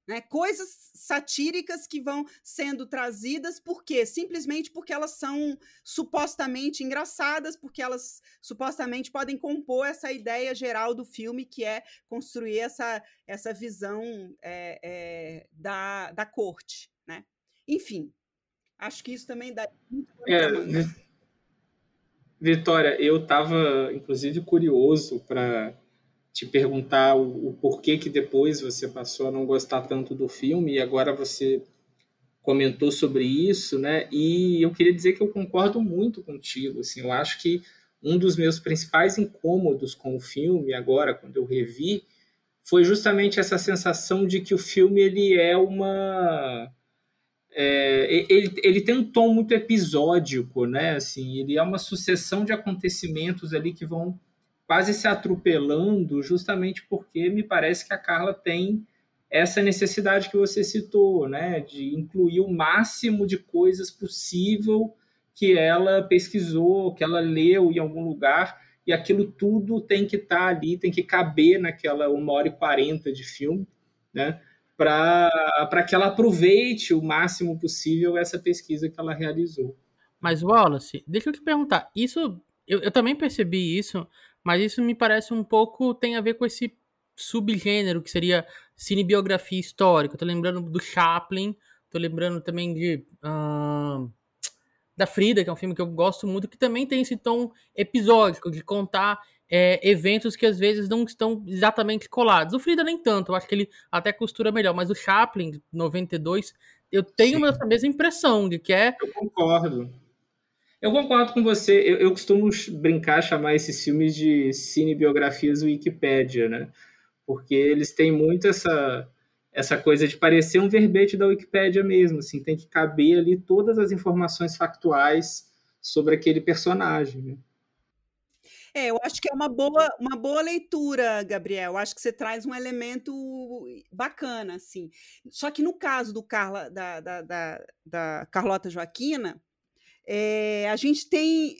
né? Coisas satíricas que vão sendo trazidas, por quê? Simplesmente porque elas são supostamente engraçadas, porque elas supostamente podem compor essa ideia geral do filme, que é construir essa, essa visão é, é, da, da corte. Né? Enfim, acho que isso também dá. É, Vitória, eu estava, inclusive, curioso para te perguntar o, o, porquê que depois você passou a não gostar tanto do filme e agora você comentou sobre isso, né? E eu queria dizer que eu concordo muito contigo. Assim, eu acho que um dos meus principais incômodos com o filme agora, quando eu revi, foi justamente essa sensação de que o filme ele é uma é, ele, ele tem um tom muito episódico, né? Assim, ele é uma sucessão de acontecimentos ali que vão quase se atropelando, justamente porque me parece que a Carla tem essa necessidade que você citou, né, de incluir o máximo de coisas possível que ela pesquisou, que ela leu em algum lugar, e aquilo tudo tem que estar tá ali, tem que caber naquela uma hora e quarenta de filme, né, para que ela aproveite o máximo possível essa pesquisa que ela realizou. Mas, Wallace, deixa eu te perguntar, isso eu, eu também percebi isso, mas isso me parece um pouco tem a ver com esse subgênero que seria cinebiografia histórica. tô lembrando do Chaplin, tô lembrando também de uh, da Frida, que é um filme que eu gosto muito, que também tem esse tom episódico de contar é, eventos que às vezes não estão exatamente colados. O Frida nem tanto, eu acho que ele até costura melhor, mas o Chaplin, 92, eu tenho Sim. essa mesma impressão de que é. Eu concordo. Eu concordo com você. Eu, eu costumo brincar, chamar esses filmes de cinebiografias Wikipédia, né? Porque eles têm muito essa, essa coisa de parecer um verbete da Wikipédia mesmo. Assim, tem que caber ali todas as informações factuais sobre aquele personagem. Né? É, eu acho que é uma boa, uma boa leitura, Gabriel. Eu acho que você traz um elemento bacana, assim. Só que no caso do Carla, da, da, da, da Carlota Joaquina, é, a gente tem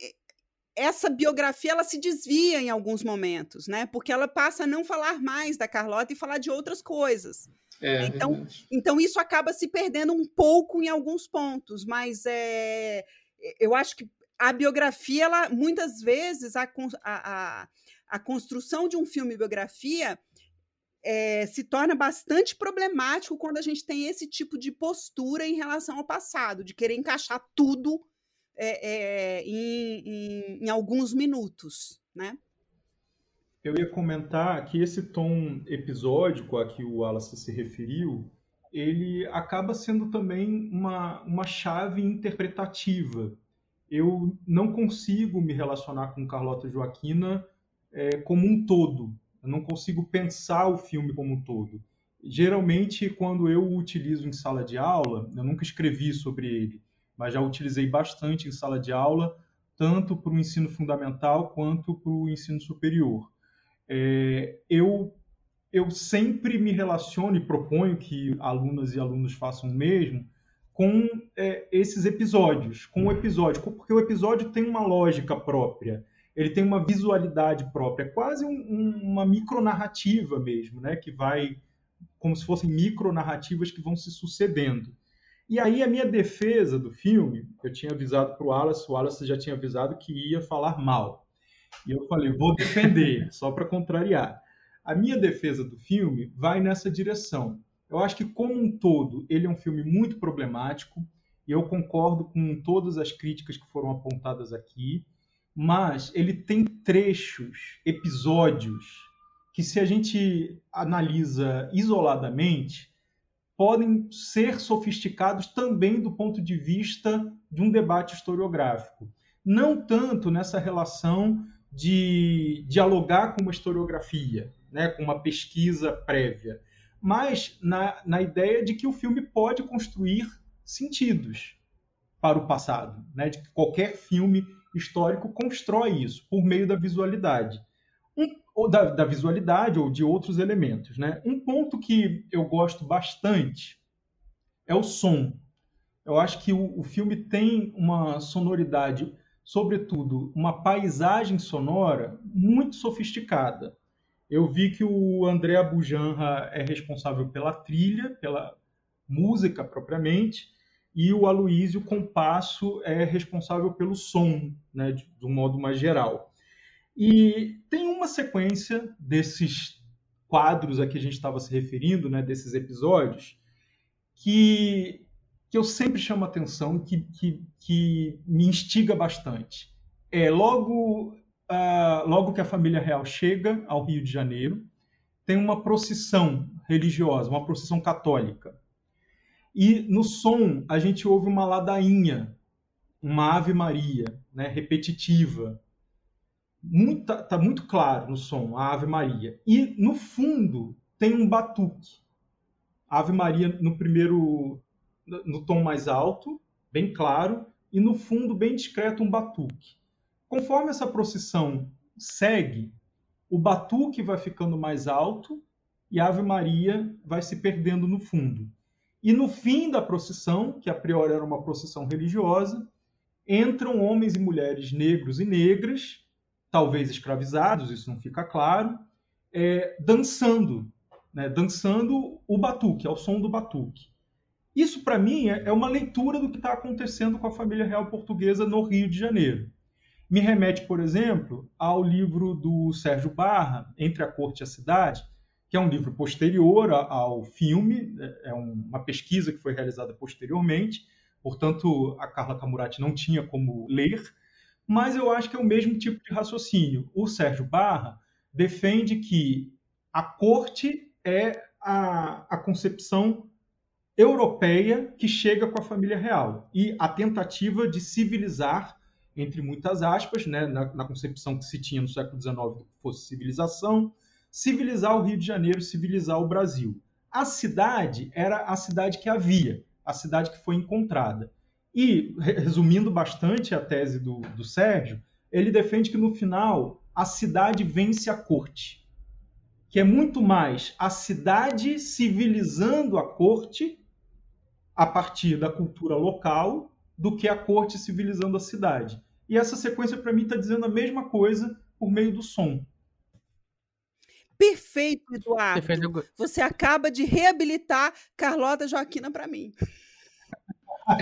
essa biografia ela se desvia em alguns momentos, né? Porque ela passa a não falar mais da Carlota e falar de outras coisas. É, então, então isso acaba se perdendo um pouco em alguns pontos, mas é, eu acho que a biografia, ela muitas vezes a, a, a construção de um filme biografia é, se torna bastante problemático quando a gente tem esse tipo de postura em relação ao passado, de querer encaixar tudo é, é, em, em, em alguns minutos, né? Eu ia comentar que esse tom episódico a que o Wallace se referiu, ele acaba sendo também uma, uma chave interpretativa. Eu não consigo me relacionar com Carlota Joaquina é, como um todo. Eu não consigo pensar o filme como um todo. Geralmente, quando eu o utilizo em sala de aula, eu nunca escrevi sobre ele, mas já utilizei bastante em sala de aula, tanto para o ensino fundamental quanto para o ensino superior. É, eu, eu sempre me relaciono e proponho que alunas e alunos façam o mesmo com é, esses episódios, com o episódio, porque o episódio tem uma lógica própria, ele tem uma visualidade própria, quase um, um, uma micronarrativa mesmo, né, que vai como se fossem micronarrativas que vão se sucedendo. E aí a minha defesa do filme, eu tinha avisado para o Wallace, o Wallace já tinha avisado que ia falar mal. E eu falei, vou defender, só para contrariar. A minha defesa do filme vai nessa direção. Eu acho que, como um todo, ele é um filme muito problemático, e eu concordo com todas as críticas que foram apontadas aqui, mas ele tem trechos, episódios, que se a gente analisa isoladamente, podem ser sofisticados também do ponto de vista de um debate historiográfico. Não tanto nessa relação de dialogar com uma historiografia, né, com uma pesquisa prévia, mas na, na ideia de que o filme pode construir sentidos para o passado, né, de que qualquer filme histórico constrói isso por meio da visualidade. Ou da, da, visualidade ou de outros elementos. Né? Um ponto que eu gosto bastante é o som. Eu acho que o, o filme tem uma sonoridade, sobretudo uma paisagem sonora muito sofisticada. Eu vi que o André Abujanra é responsável pela trilha, pela música propriamente, e o Aloísio Compasso é responsável pelo som, né, de, de um modo mais geral. E tem uma sequência desses quadros a que a gente estava se referindo, né, desses episódios, que, que eu sempre chamo atenção, que, que, que me instiga bastante. É logo, uh, logo que a família real chega ao Rio de Janeiro, tem uma procissão religiosa, uma procissão católica. E no som a gente ouve uma ladainha, uma Ave Maria, né, repetitiva, muito, tá, tá muito claro no som, a Ave Maria. E no fundo tem um batuque. Ave Maria no primeiro, no tom mais alto, bem claro, e no fundo, bem discreto, um batuque. Conforme essa procissão segue, o batuque vai ficando mais alto e a Ave Maria vai se perdendo no fundo. E no fim da procissão, que a priori era uma procissão religiosa, entram homens e mulheres negros e negras talvez escravizados, isso não fica claro, é, dançando, né, dançando o batuque, ao som do batuque. Isso, para mim, é, é uma leitura do que está acontecendo com a família real portuguesa no Rio de Janeiro. Me remete, por exemplo, ao livro do Sérgio Barra, Entre a Corte e a Cidade, que é um livro posterior ao filme, é, é uma pesquisa que foi realizada posteriormente, portanto, a Carla Camurati não tinha como ler, mas eu acho que é o mesmo tipo de raciocínio. O Sérgio Barra defende que a corte é a, a concepção europeia que chega com a família real e a tentativa de civilizar, entre muitas aspas, né, na, na concepção que se tinha no século XIX que fosse civilização, civilizar o Rio de Janeiro, civilizar o Brasil. A cidade era a cidade que havia, a cidade que foi encontrada. E, resumindo bastante a tese do, do Sérgio, ele defende que no final a cidade vence a corte, que é muito mais a cidade civilizando a corte a partir da cultura local do que a corte civilizando a cidade. E essa sequência, para mim, está dizendo a mesma coisa por meio do som. Perfeito, Eduardo. Você acaba de reabilitar Carlota Joaquina para mim.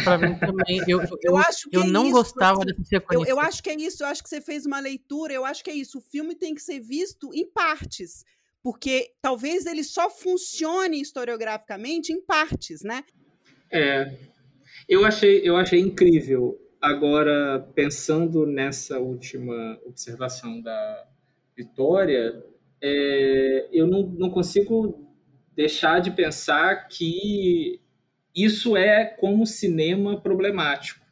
Pra mim também. Eu, eu, eu acho que eu é não isso, gostava assim, dessa sequência. Eu, eu acho que é isso, eu acho que você fez uma leitura, eu acho que é isso. O filme tem que ser visto em partes. Porque talvez ele só funcione historiograficamente em partes, né? É. Eu achei, eu achei incrível. Agora, pensando nessa última observação da Vitória, é, eu não, não consigo deixar de pensar que isso é como cinema problemático,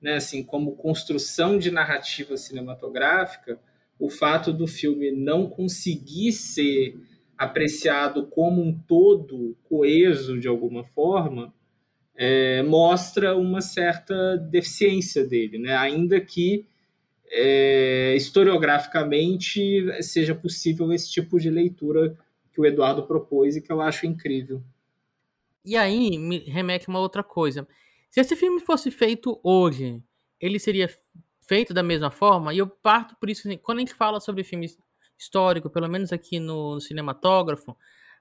né? Assim, como construção de narrativa cinematográfica, o fato do filme não conseguir ser apreciado como um todo coeso de alguma forma é, mostra uma certa deficiência dele, né? Ainda que é, historiograficamente seja possível esse tipo de leitura que o Eduardo propôs e que eu acho incrível. E aí me remete uma outra coisa. Se esse filme fosse feito hoje, ele seria feito da mesma forma? E eu parto por isso, assim, quando a gente fala sobre filme histórico, pelo menos aqui no, no cinematógrafo,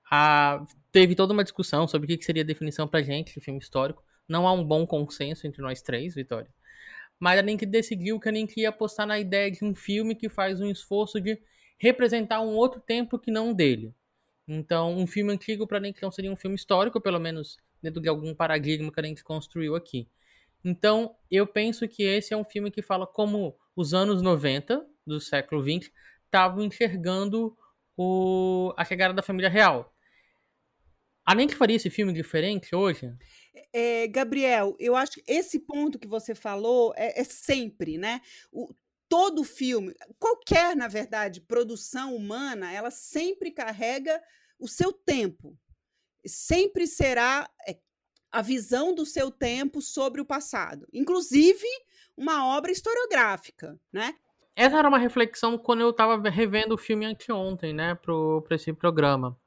a, teve toda uma discussão sobre o que seria a definição pra gente de filme histórico. Não há um bom consenso entre nós três, Vitória. Mas a Link decidiu que a Link ia apostar na ideia de um filme que faz um esforço de representar um outro tempo que não dele. Então, um filme antigo para não seria um filme histórico, pelo menos dentro de algum paradigma que a Link construiu aqui. Então, eu penso que esse é um filme que fala como os anos 90 do século 20 estavam enxergando o, a chegada da família real. A que faria esse filme diferente hoje? É, Gabriel, eu acho que esse ponto que você falou é, é sempre, né? O, todo filme, qualquer, na verdade, produção humana, ela sempre carrega o seu tempo. Sempre será é, a visão do seu tempo sobre o passado. Inclusive, uma obra historiográfica, né? Essa era uma reflexão quando eu estava revendo o filme anteontem, né, para esse programa.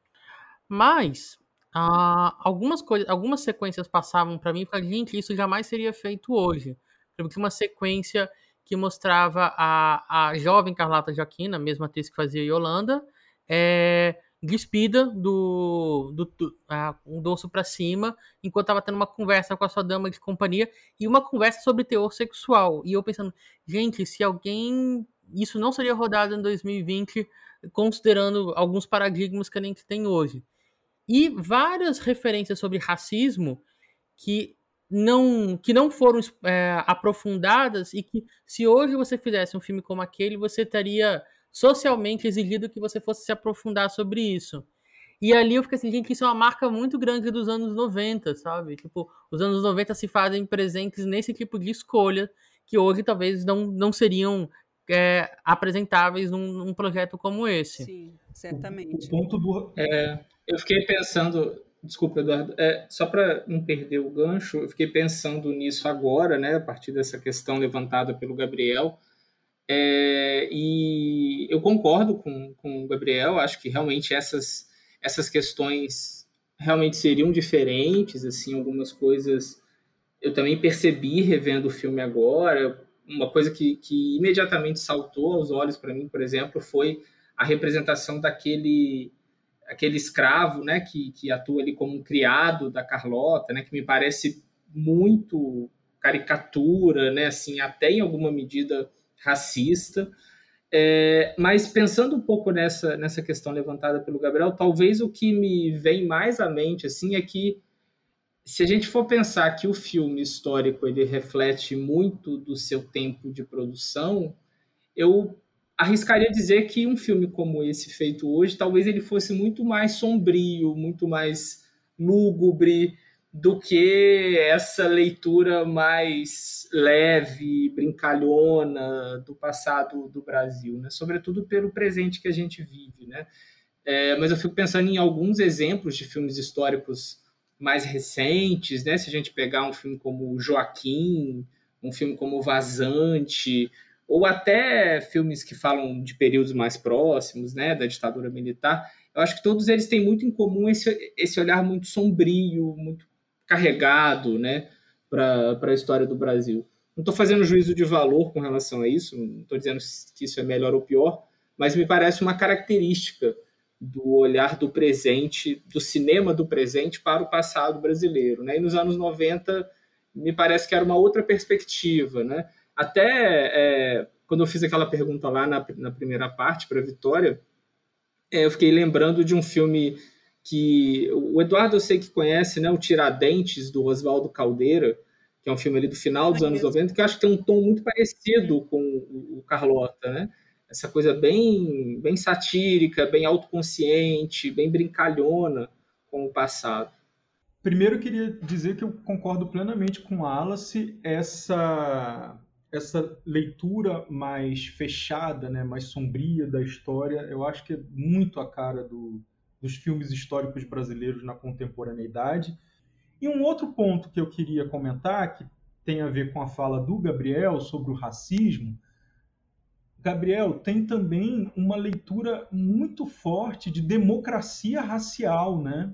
Mas ah, algumas coisas, algumas sequências passavam para mim e gente, isso jamais seria feito hoje. Porque uma sequência que mostrava a, a jovem Carlota Joaquina, a mesma atriz que fazia Yolanda, é, despida do, do, do um dorso para cima, enquanto estava tendo uma conversa com a sua dama de companhia e uma conversa sobre teor sexual. E eu pensando, gente, se alguém. Isso não seria rodado em 2020, considerando alguns paradigmas que a gente tem hoje. E várias referências sobre racismo que não que não foram é, aprofundadas e que se hoje você fizesse um filme como aquele você estaria socialmente exigido que você fosse se aprofundar sobre isso. E ali eu fiquei assim, gente, isso é uma marca muito grande dos anos 90, sabe? Tipo, os anos 90 se fazem presentes nesse tipo de escolha que hoje talvez não, não seriam é, apresentáveis num, num, projeto como esse. Sim, certamente. O, ponto do... É, eu fiquei pensando, desculpa, Eduardo, é, só para não perder o gancho, eu fiquei pensando nisso agora, né, a partir dessa questão levantada pelo Gabriel, é, e eu concordo com, com o Gabriel, acho que realmente essas, essas questões realmente seriam diferentes, assim, algumas coisas eu também percebi revendo o filme agora, uma coisa que, que imediatamente saltou aos olhos para mim, por exemplo, foi a representação daquele aquele escravo, né, que, que atua ali como um criado da Carlota, né, que me parece muito caricatura, né, assim, até em alguma medida racista. É, mas pensando um pouco nessa, nessa questão levantada pelo Gabriel, talvez o que me vem mais à mente assim é que se a gente for pensar que o filme histórico ele reflete muito do seu tempo de produção, eu arriscaria dizer que um filme como esse feito hoje, talvez ele fosse muito mais sombrio, muito mais lúgubre, do que essa leitura mais leve, brincalhona do passado do Brasil, né? sobretudo pelo presente que a gente vive. Né? É, mas eu fico pensando em alguns exemplos de filmes históricos mais recentes, né? se a gente pegar um filme como Joaquim, um filme como Vazante, ou até filmes que falam de períodos mais próximos né? da ditadura militar, eu acho que todos eles têm muito em comum esse, esse olhar muito sombrio, muito carregado né, para a história do Brasil. Não estou fazendo juízo de valor com relação a isso, não estou dizendo que isso é melhor ou pior, mas me parece uma característica do olhar do presente, do cinema do presente para o passado brasileiro. Né? E nos anos 90, me parece que era uma outra perspectiva. Né? Até é, quando eu fiz aquela pergunta lá na, na primeira parte para a Vitória, é, eu fiquei lembrando de um filme que o Eduardo eu sei que conhece, né, o Tiradentes do Oswaldo Caldeira, que é um filme ali do final dos anos 90, que eu acho que tem um tom muito parecido com o Carlota, né? Essa coisa bem, bem satírica, bem autoconsciente, bem brincalhona com o passado. Primeiro eu queria dizer que eu concordo plenamente com a Alice, essa essa leitura mais fechada, né, mais sombria da história, eu acho que é muito a cara do, dos filmes históricos brasileiros na contemporaneidade. E um outro ponto que eu queria comentar, que tem a ver com a fala do Gabriel sobre o racismo, Gabriel tem também uma leitura muito forte de democracia racial, né?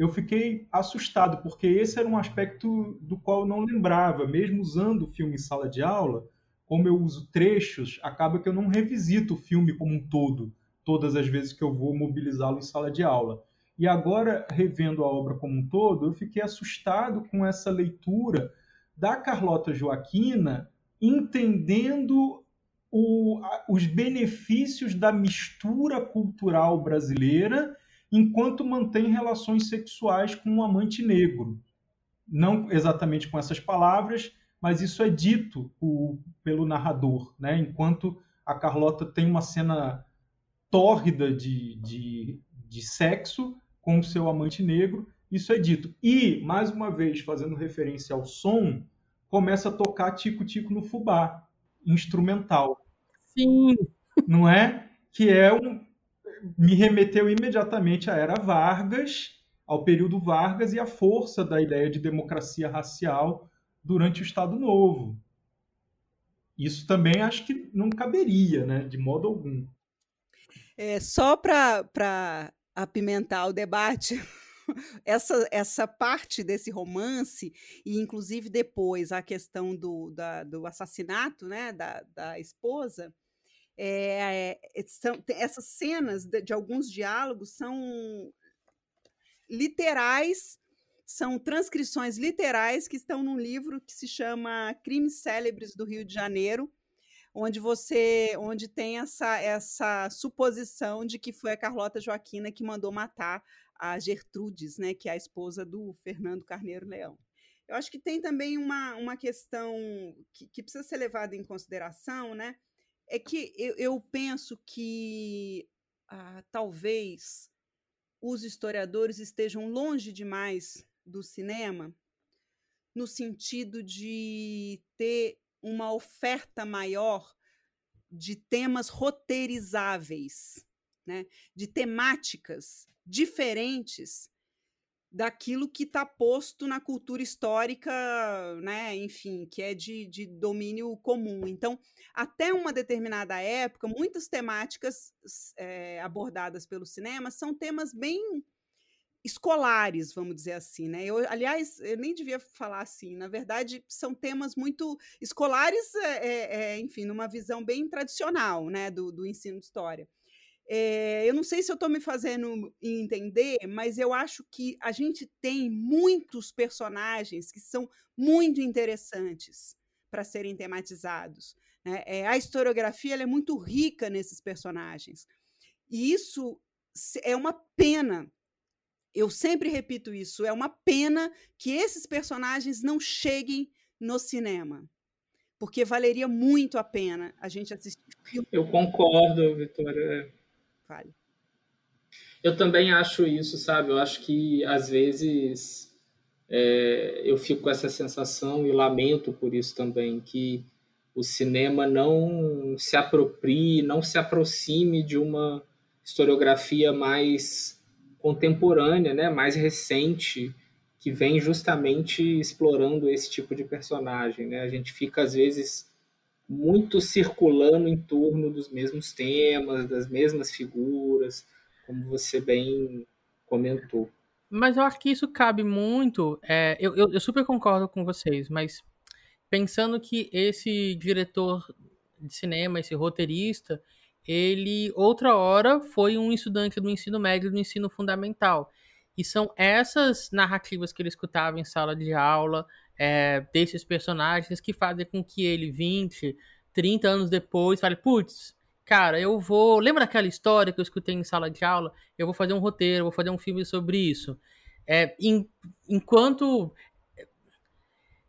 Eu fiquei assustado, porque esse era um aspecto do qual eu não lembrava. Mesmo usando o filme em sala de aula, como eu uso trechos, acaba que eu não revisito o filme como um todo todas as vezes que eu vou mobilizá-lo em sala de aula. E agora, revendo a obra como um todo, eu fiquei assustado com essa leitura da Carlota Joaquina, entendendo o, os benefícios da mistura cultural brasileira enquanto mantém relações sexuais com um amante negro. Não exatamente com essas palavras, mas isso é dito o, pelo narrador, né? enquanto a Carlota tem uma cena tórrida de, de, de sexo com o seu amante negro, isso é dito. E, mais uma vez, fazendo referência ao som, começa a tocar tico-tico no fubá, instrumental. Sim. Não é? Que é um. Me remeteu imediatamente à era Vargas, ao período Vargas e à força da ideia de democracia racial durante o Estado Novo. Isso também acho que não caberia, né, de modo algum. É, só para apimentar o debate, essa, essa parte desse romance, e inclusive depois a questão do, da, do assassinato né, da, da esposa, é, é, são, essas cenas de, de, alguns diálogos são literais, são transcrições literais que estão num livro que se chama Crimes Célebres do Rio de Janeiro, onde você, onde tem essa essa suposição de que foi a Carlota Joaquina que mandou matar a Gertrudes, né, que é a esposa do Fernando Carneiro Leão. Eu acho que tem também uma, uma questão que, que precisa ser levada em consideração, né? É que eu, eu penso que ah, talvez os historiadores estejam longe demais do cinema, no sentido de ter uma oferta maior de temas roteirizáveis, né? de temáticas diferentes daquilo que está posto na cultura histórica, né, enfim, que é de, de domínio comum. Então, até uma determinada época, muitas temáticas é, abordadas pelo cinema são temas bem escolares, vamos dizer assim, né? Eu, aliás, eu nem devia falar assim. Na verdade, são temas muito escolares, é, é, enfim, numa visão bem tradicional, né, do, do ensino de história. É, eu não sei se eu estou me fazendo entender, mas eu acho que a gente tem muitos personagens que são muito interessantes para serem tematizados. Né? É, a historiografia é muito rica nesses personagens. E isso é uma pena. Eu sempre repito isso, é uma pena que esses personagens não cheguem no cinema. Porque valeria muito a pena a gente assistir. Eu concordo, Vitória falho. Eu também acho isso, sabe? Eu acho que às vezes é, eu fico com essa sensação e lamento por isso também, que o cinema não se aproprie, não se aproxime de uma historiografia mais contemporânea, né? mais recente, que vem justamente explorando esse tipo de personagem. Né? A gente fica, às vezes, muito circulando em torno dos mesmos temas, das mesmas figuras, como você bem comentou. Mas eu acho que isso cabe muito. É, eu, eu, eu, super concordo com vocês, mas pensando que esse diretor de cinema, esse roteirista, ele outra hora foi um estudante do ensino médio do ensino fundamental. E são essas narrativas que ele escutava em sala de aula, é, desses personagens que fazem com que ele, 20, 30 anos depois, fale, putz, cara, eu vou. Lembra daquela história que eu escutei em sala de aula? Eu vou fazer um roteiro, vou fazer um filme sobre isso. É, em, enquanto.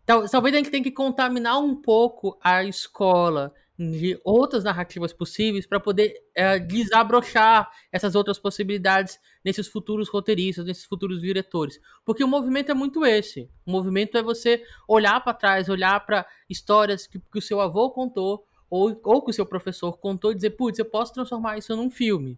Talvez a gente tenha que contaminar um pouco a escola de outras narrativas possíveis para poder é, desabrochar essas outras possibilidades nesses futuros roteiristas, nesses futuros diretores. Porque o movimento é muito esse. O movimento é você olhar para trás, olhar para histórias que, que, o seu avô contou ou, ou que o seu professor contou e dizer, putz, eu posso transformar isso num filme.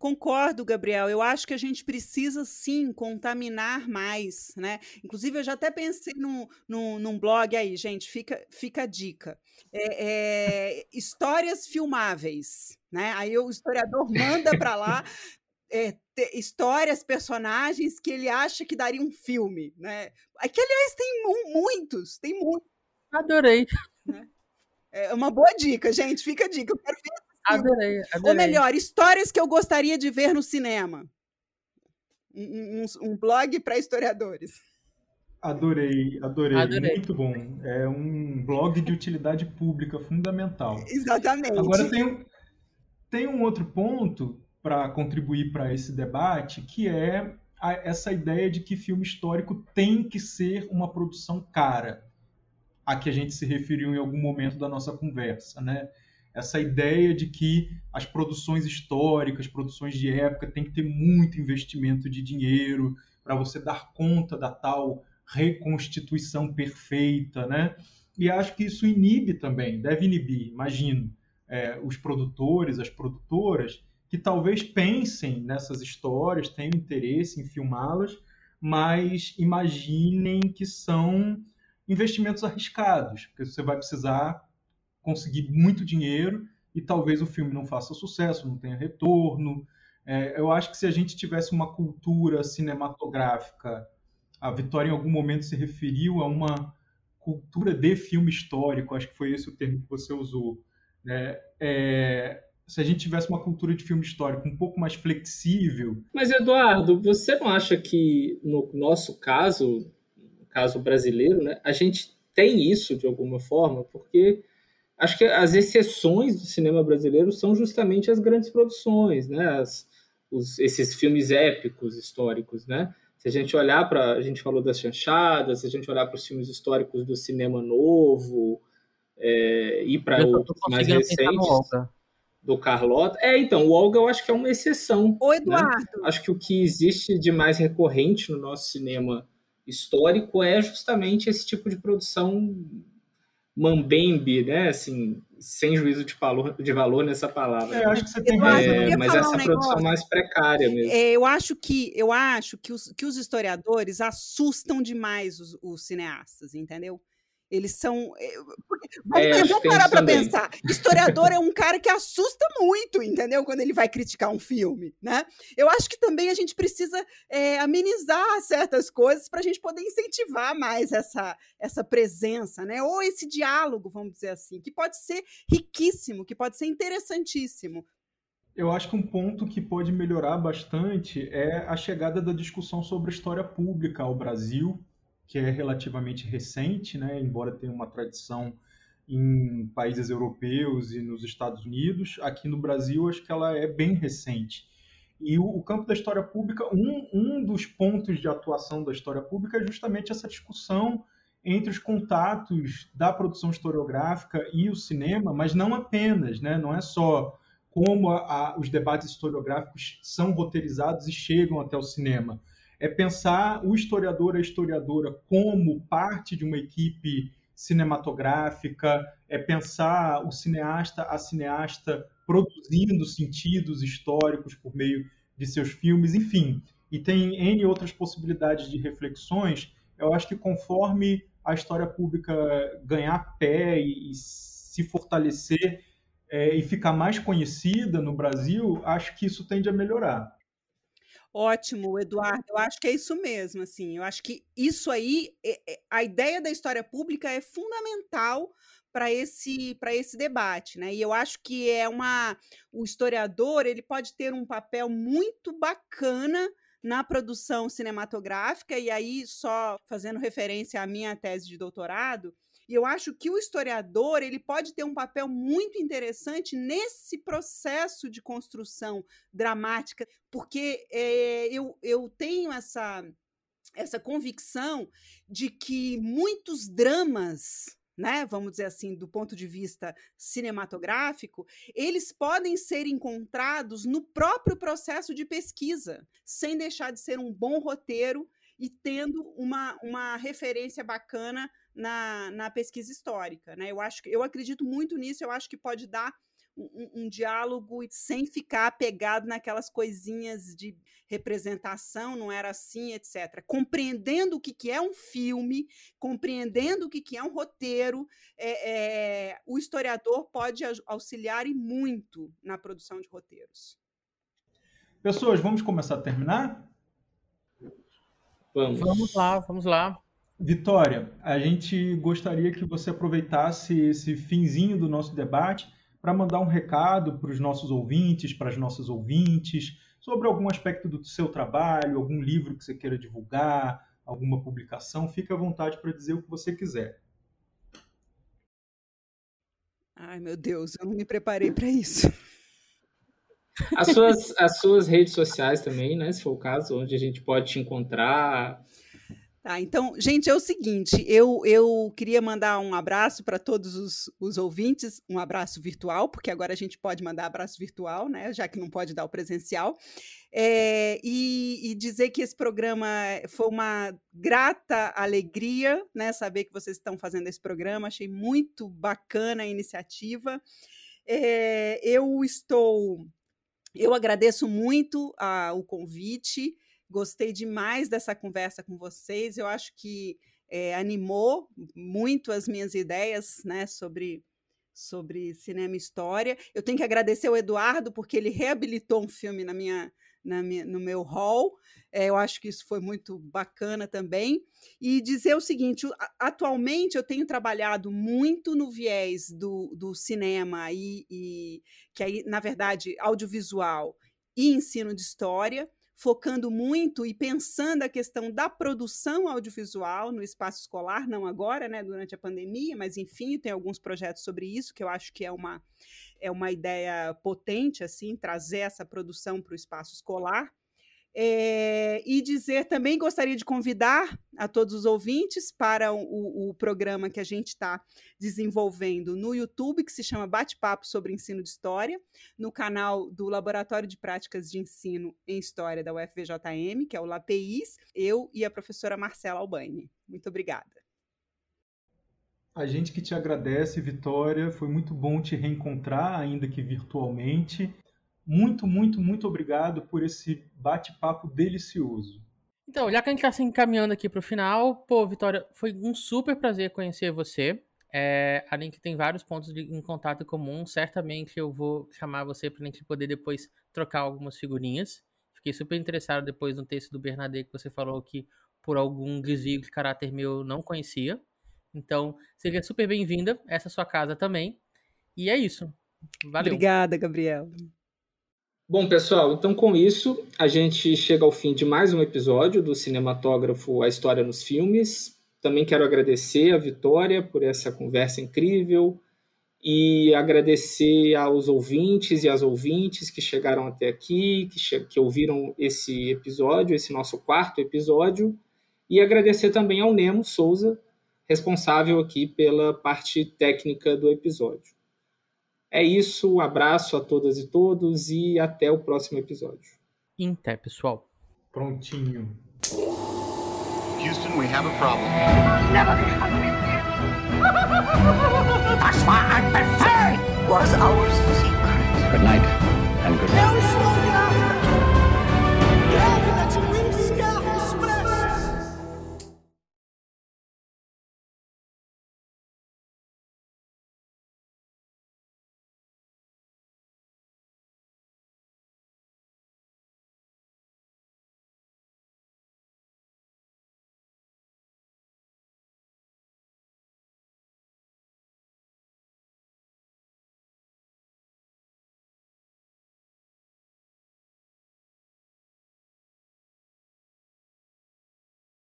Concordo, Gabriel. Eu acho que a gente precisa sim contaminar mais, né? Inclusive, eu já até pensei num, num, num blog aí, gente, fica, fica a dica. É, é, histórias filmáveis, né? Aí o historiador manda para lá é, histórias, personagens que ele acha que daria um filme, né? Que, aliás, tem mu muitos, tem muitos. Adorei. Né? É uma boa dica, gente. Fica a dica. Eu quero ver Adorei, adorei. Ou melhor, histórias que eu gostaria de ver no cinema. Um, um, um blog para historiadores. Adorei, adorei, adorei, muito bom. É um blog de utilidade pública fundamental. Exatamente. Agora tem, tem um outro ponto para contribuir para esse debate, que é a, essa ideia de que filme histórico tem que ser uma produção cara, a que a gente se referiu em algum momento da nossa conversa, né? Essa ideia de que as produções históricas, produções de época, tem que ter muito investimento de dinheiro para você dar conta da tal reconstituição perfeita, né? E acho que isso inibe também, deve inibir, imagino, é, os produtores, as produtoras, que talvez pensem nessas histórias, tenham interesse em filmá-las, mas imaginem que são investimentos arriscados, porque você vai precisar conseguir muito dinheiro e talvez o filme não faça sucesso, não tenha retorno. É, eu acho que se a gente tivesse uma cultura cinematográfica a Vitória em algum momento se referiu a uma cultura de filme histórico, acho que foi esse o termo que você usou. Né? É, se a gente tivesse uma cultura de filme histórico um pouco mais flexível. Mas, Eduardo, você não acha que, no nosso caso, no caso brasileiro, né, a gente tem isso de alguma forma? Porque acho que as exceções do cinema brasileiro são justamente as grandes produções, né? As, os, esses filmes épicos históricos, né? Se a gente olhar para. A gente falou das chanchadas, se a gente olhar para os filmes históricos do cinema novo, é, e para os mais recentes. Do Carlota. É, então, o Olga eu acho que é uma exceção. Ô, né? Eduardo. Né? Acho que o que existe de mais recorrente no nosso cinema histórico é justamente esse tipo de produção mambembe, né? Assim, sem juízo de valor, de valor nessa palavra. É, acho que você tem é, mas essa um produção mais precária mesmo. É, eu acho que eu acho que os, que os historiadores assustam demais os, os cineastas, entendeu? Eles são. Eh, vamos, é, vamos parar para pensar. Historiador é um cara que assusta muito, entendeu? Quando ele vai criticar um filme, né? Eu acho que também a gente precisa é, amenizar certas coisas para a gente poder incentivar mais essa, essa presença, né? Ou esse diálogo, vamos dizer assim, que pode ser riquíssimo, que pode ser interessantíssimo. Eu acho que um ponto que pode melhorar bastante é a chegada da discussão sobre a história pública ao Brasil que é relativamente recente, né, embora tenha uma tradição em países europeus e nos Estados Unidos, aqui no Brasil acho que ela é bem recente. E o, o campo da história pública, um, um dos pontos de atuação da história pública é justamente essa discussão entre os contatos da produção historiográfica e o cinema, mas não apenas, né? não é só como a, a, os debates historiográficos são roteirizados e chegam até o cinema, é pensar o historiador, a historiadora como parte de uma equipe cinematográfica, é pensar o cineasta, a cineasta produzindo sentidos históricos por meio de seus filmes, enfim. E tem N outras possibilidades de reflexões. Eu acho que conforme a história pública ganhar pé e, e se fortalecer é, e ficar mais conhecida no Brasil, acho que isso tende a melhorar. Ótimo, Eduardo. Eu acho que é isso mesmo, assim. Eu acho que isso aí, a ideia da história pública é fundamental para esse para esse debate, né? E eu acho que é uma o historiador, ele pode ter um papel muito bacana na produção cinematográfica e aí só fazendo referência à minha tese de doutorado, e eu acho que o historiador ele pode ter um papel muito interessante nesse processo de construção dramática, porque é, eu, eu tenho essa, essa convicção de que muitos dramas né, vamos dizer assim, do ponto de vista cinematográfico, eles podem ser encontrados no próprio processo de pesquisa, sem deixar de ser um bom roteiro e tendo uma, uma referência bacana na, na pesquisa histórica. Né? Eu, acho, eu acredito muito nisso, eu acho que pode dar um, um, diálogo sem ficar apegado naquelas coisinhas de representação, não era assim, etc. Compreendendo o que, que é um filme, compreendendo o que, que é um roteiro, é, é, o historiador pode auxiliar e muito na produção de roteiros. Pessoas, vamos começar a terminar? Vamos. Vamos lá, vamos lá. Vitória, a gente gostaria que você aproveitasse esse finzinho do nosso debate para mandar um recado para os nossos ouvintes, para as nossas ouvintes, sobre algum aspecto do seu trabalho, algum livro que você queira divulgar, alguma publicação, fique à vontade para dizer o que você quiser. Ai, meu Deus, eu não me preparei para isso. As suas, as suas redes sociais também, né? Se for o caso, onde a gente pode te encontrar. Tá, então, gente, é o seguinte, eu, eu queria mandar um abraço para todos os, os ouvintes, um abraço virtual, porque agora a gente pode mandar abraço virtual, né? Já que não pode dar o presencial. É, e, e, dizer que esse programa foi uma grata alegria, né? Saber que vocês estão fazendo esse programa, achei muito bacana a iniciativa. É, eu estou eu agradeço muito a, o convite, gostei demais dessa conversa com vocês. Eu acho que é, animou muito as minhas ideias né, sobre, sobre cinema e história. Eu tenho que agradecer ao Eduardo, porque ele reabilitou um filme na minha, na minha, no meu hall. É, eu acho que isso foi muito bacana também. E dizer o seguinte: atualmente eu tenho trabalhado muito no viés do, do cinema, e, e que aí, na verdade, audiovisual e ensino de história focando muito e pensando a questão da produção audiovisual no espaço escolar, não agora, né, durante a pandemia, mas enfim, tem alguns projetos sobre isso que eu acho que é uma é uma ideia potente, assim, trazer essa produção para o espaço escolar. É, e dizer também, gostaria de convidar a todos os ouvintes para o, o programa que a gente está desenvolvendo no YouTube, que se chama Bate-Papo sobre Ensino de História, no canal do Laboratório de Práticas de Ensino em História da UFVJM, que é o LAPIS, eu e a professora Marcela Albaine. Muito obrigada. A gente que te agradece, Vitória. Foi muito bom te reencontrar, ainda que virtualmente. Muito, muito, muito obrigado por esse bate-papo delicioso. Então, já que a gente está se encaminhando aqui para o final, pô, Vitória, foi um super prazer conhecer você. É, além que tem vários pontos de, em contato comum, certamente eu vou chamar você para a gente poder depois trocar algumas figurinhas. Fiquei super interessado depois no texto do Bernadette que você falou que por algum desvio de caráter meu não conhecia. Então, seja super bem-vinda. Essa é a sua casa também. E é isso. Valeu. Obrigada, Gabriel. Bom, pessoal, então com isso a gente chega ao fim de mais um episódio do Cinematógrafo A História nos Filmes. Também quero agradecer a Vitória por essa conversa incrível e agradecer aos ouvintes e às ouvintes que chegaram até aqui, que, que ouviram esse episódio, esse nosso quarto episódio, e agradecer também ao Nemo Souza responsável aqui pela parte técnica do episódio. É isso, um abraço a todas e todos e até o próximo episódio. Até, pessoal. Prontinho. Houston, we have a problem. Never Das war ein Befehl! Was our secret. Good night and good night. No.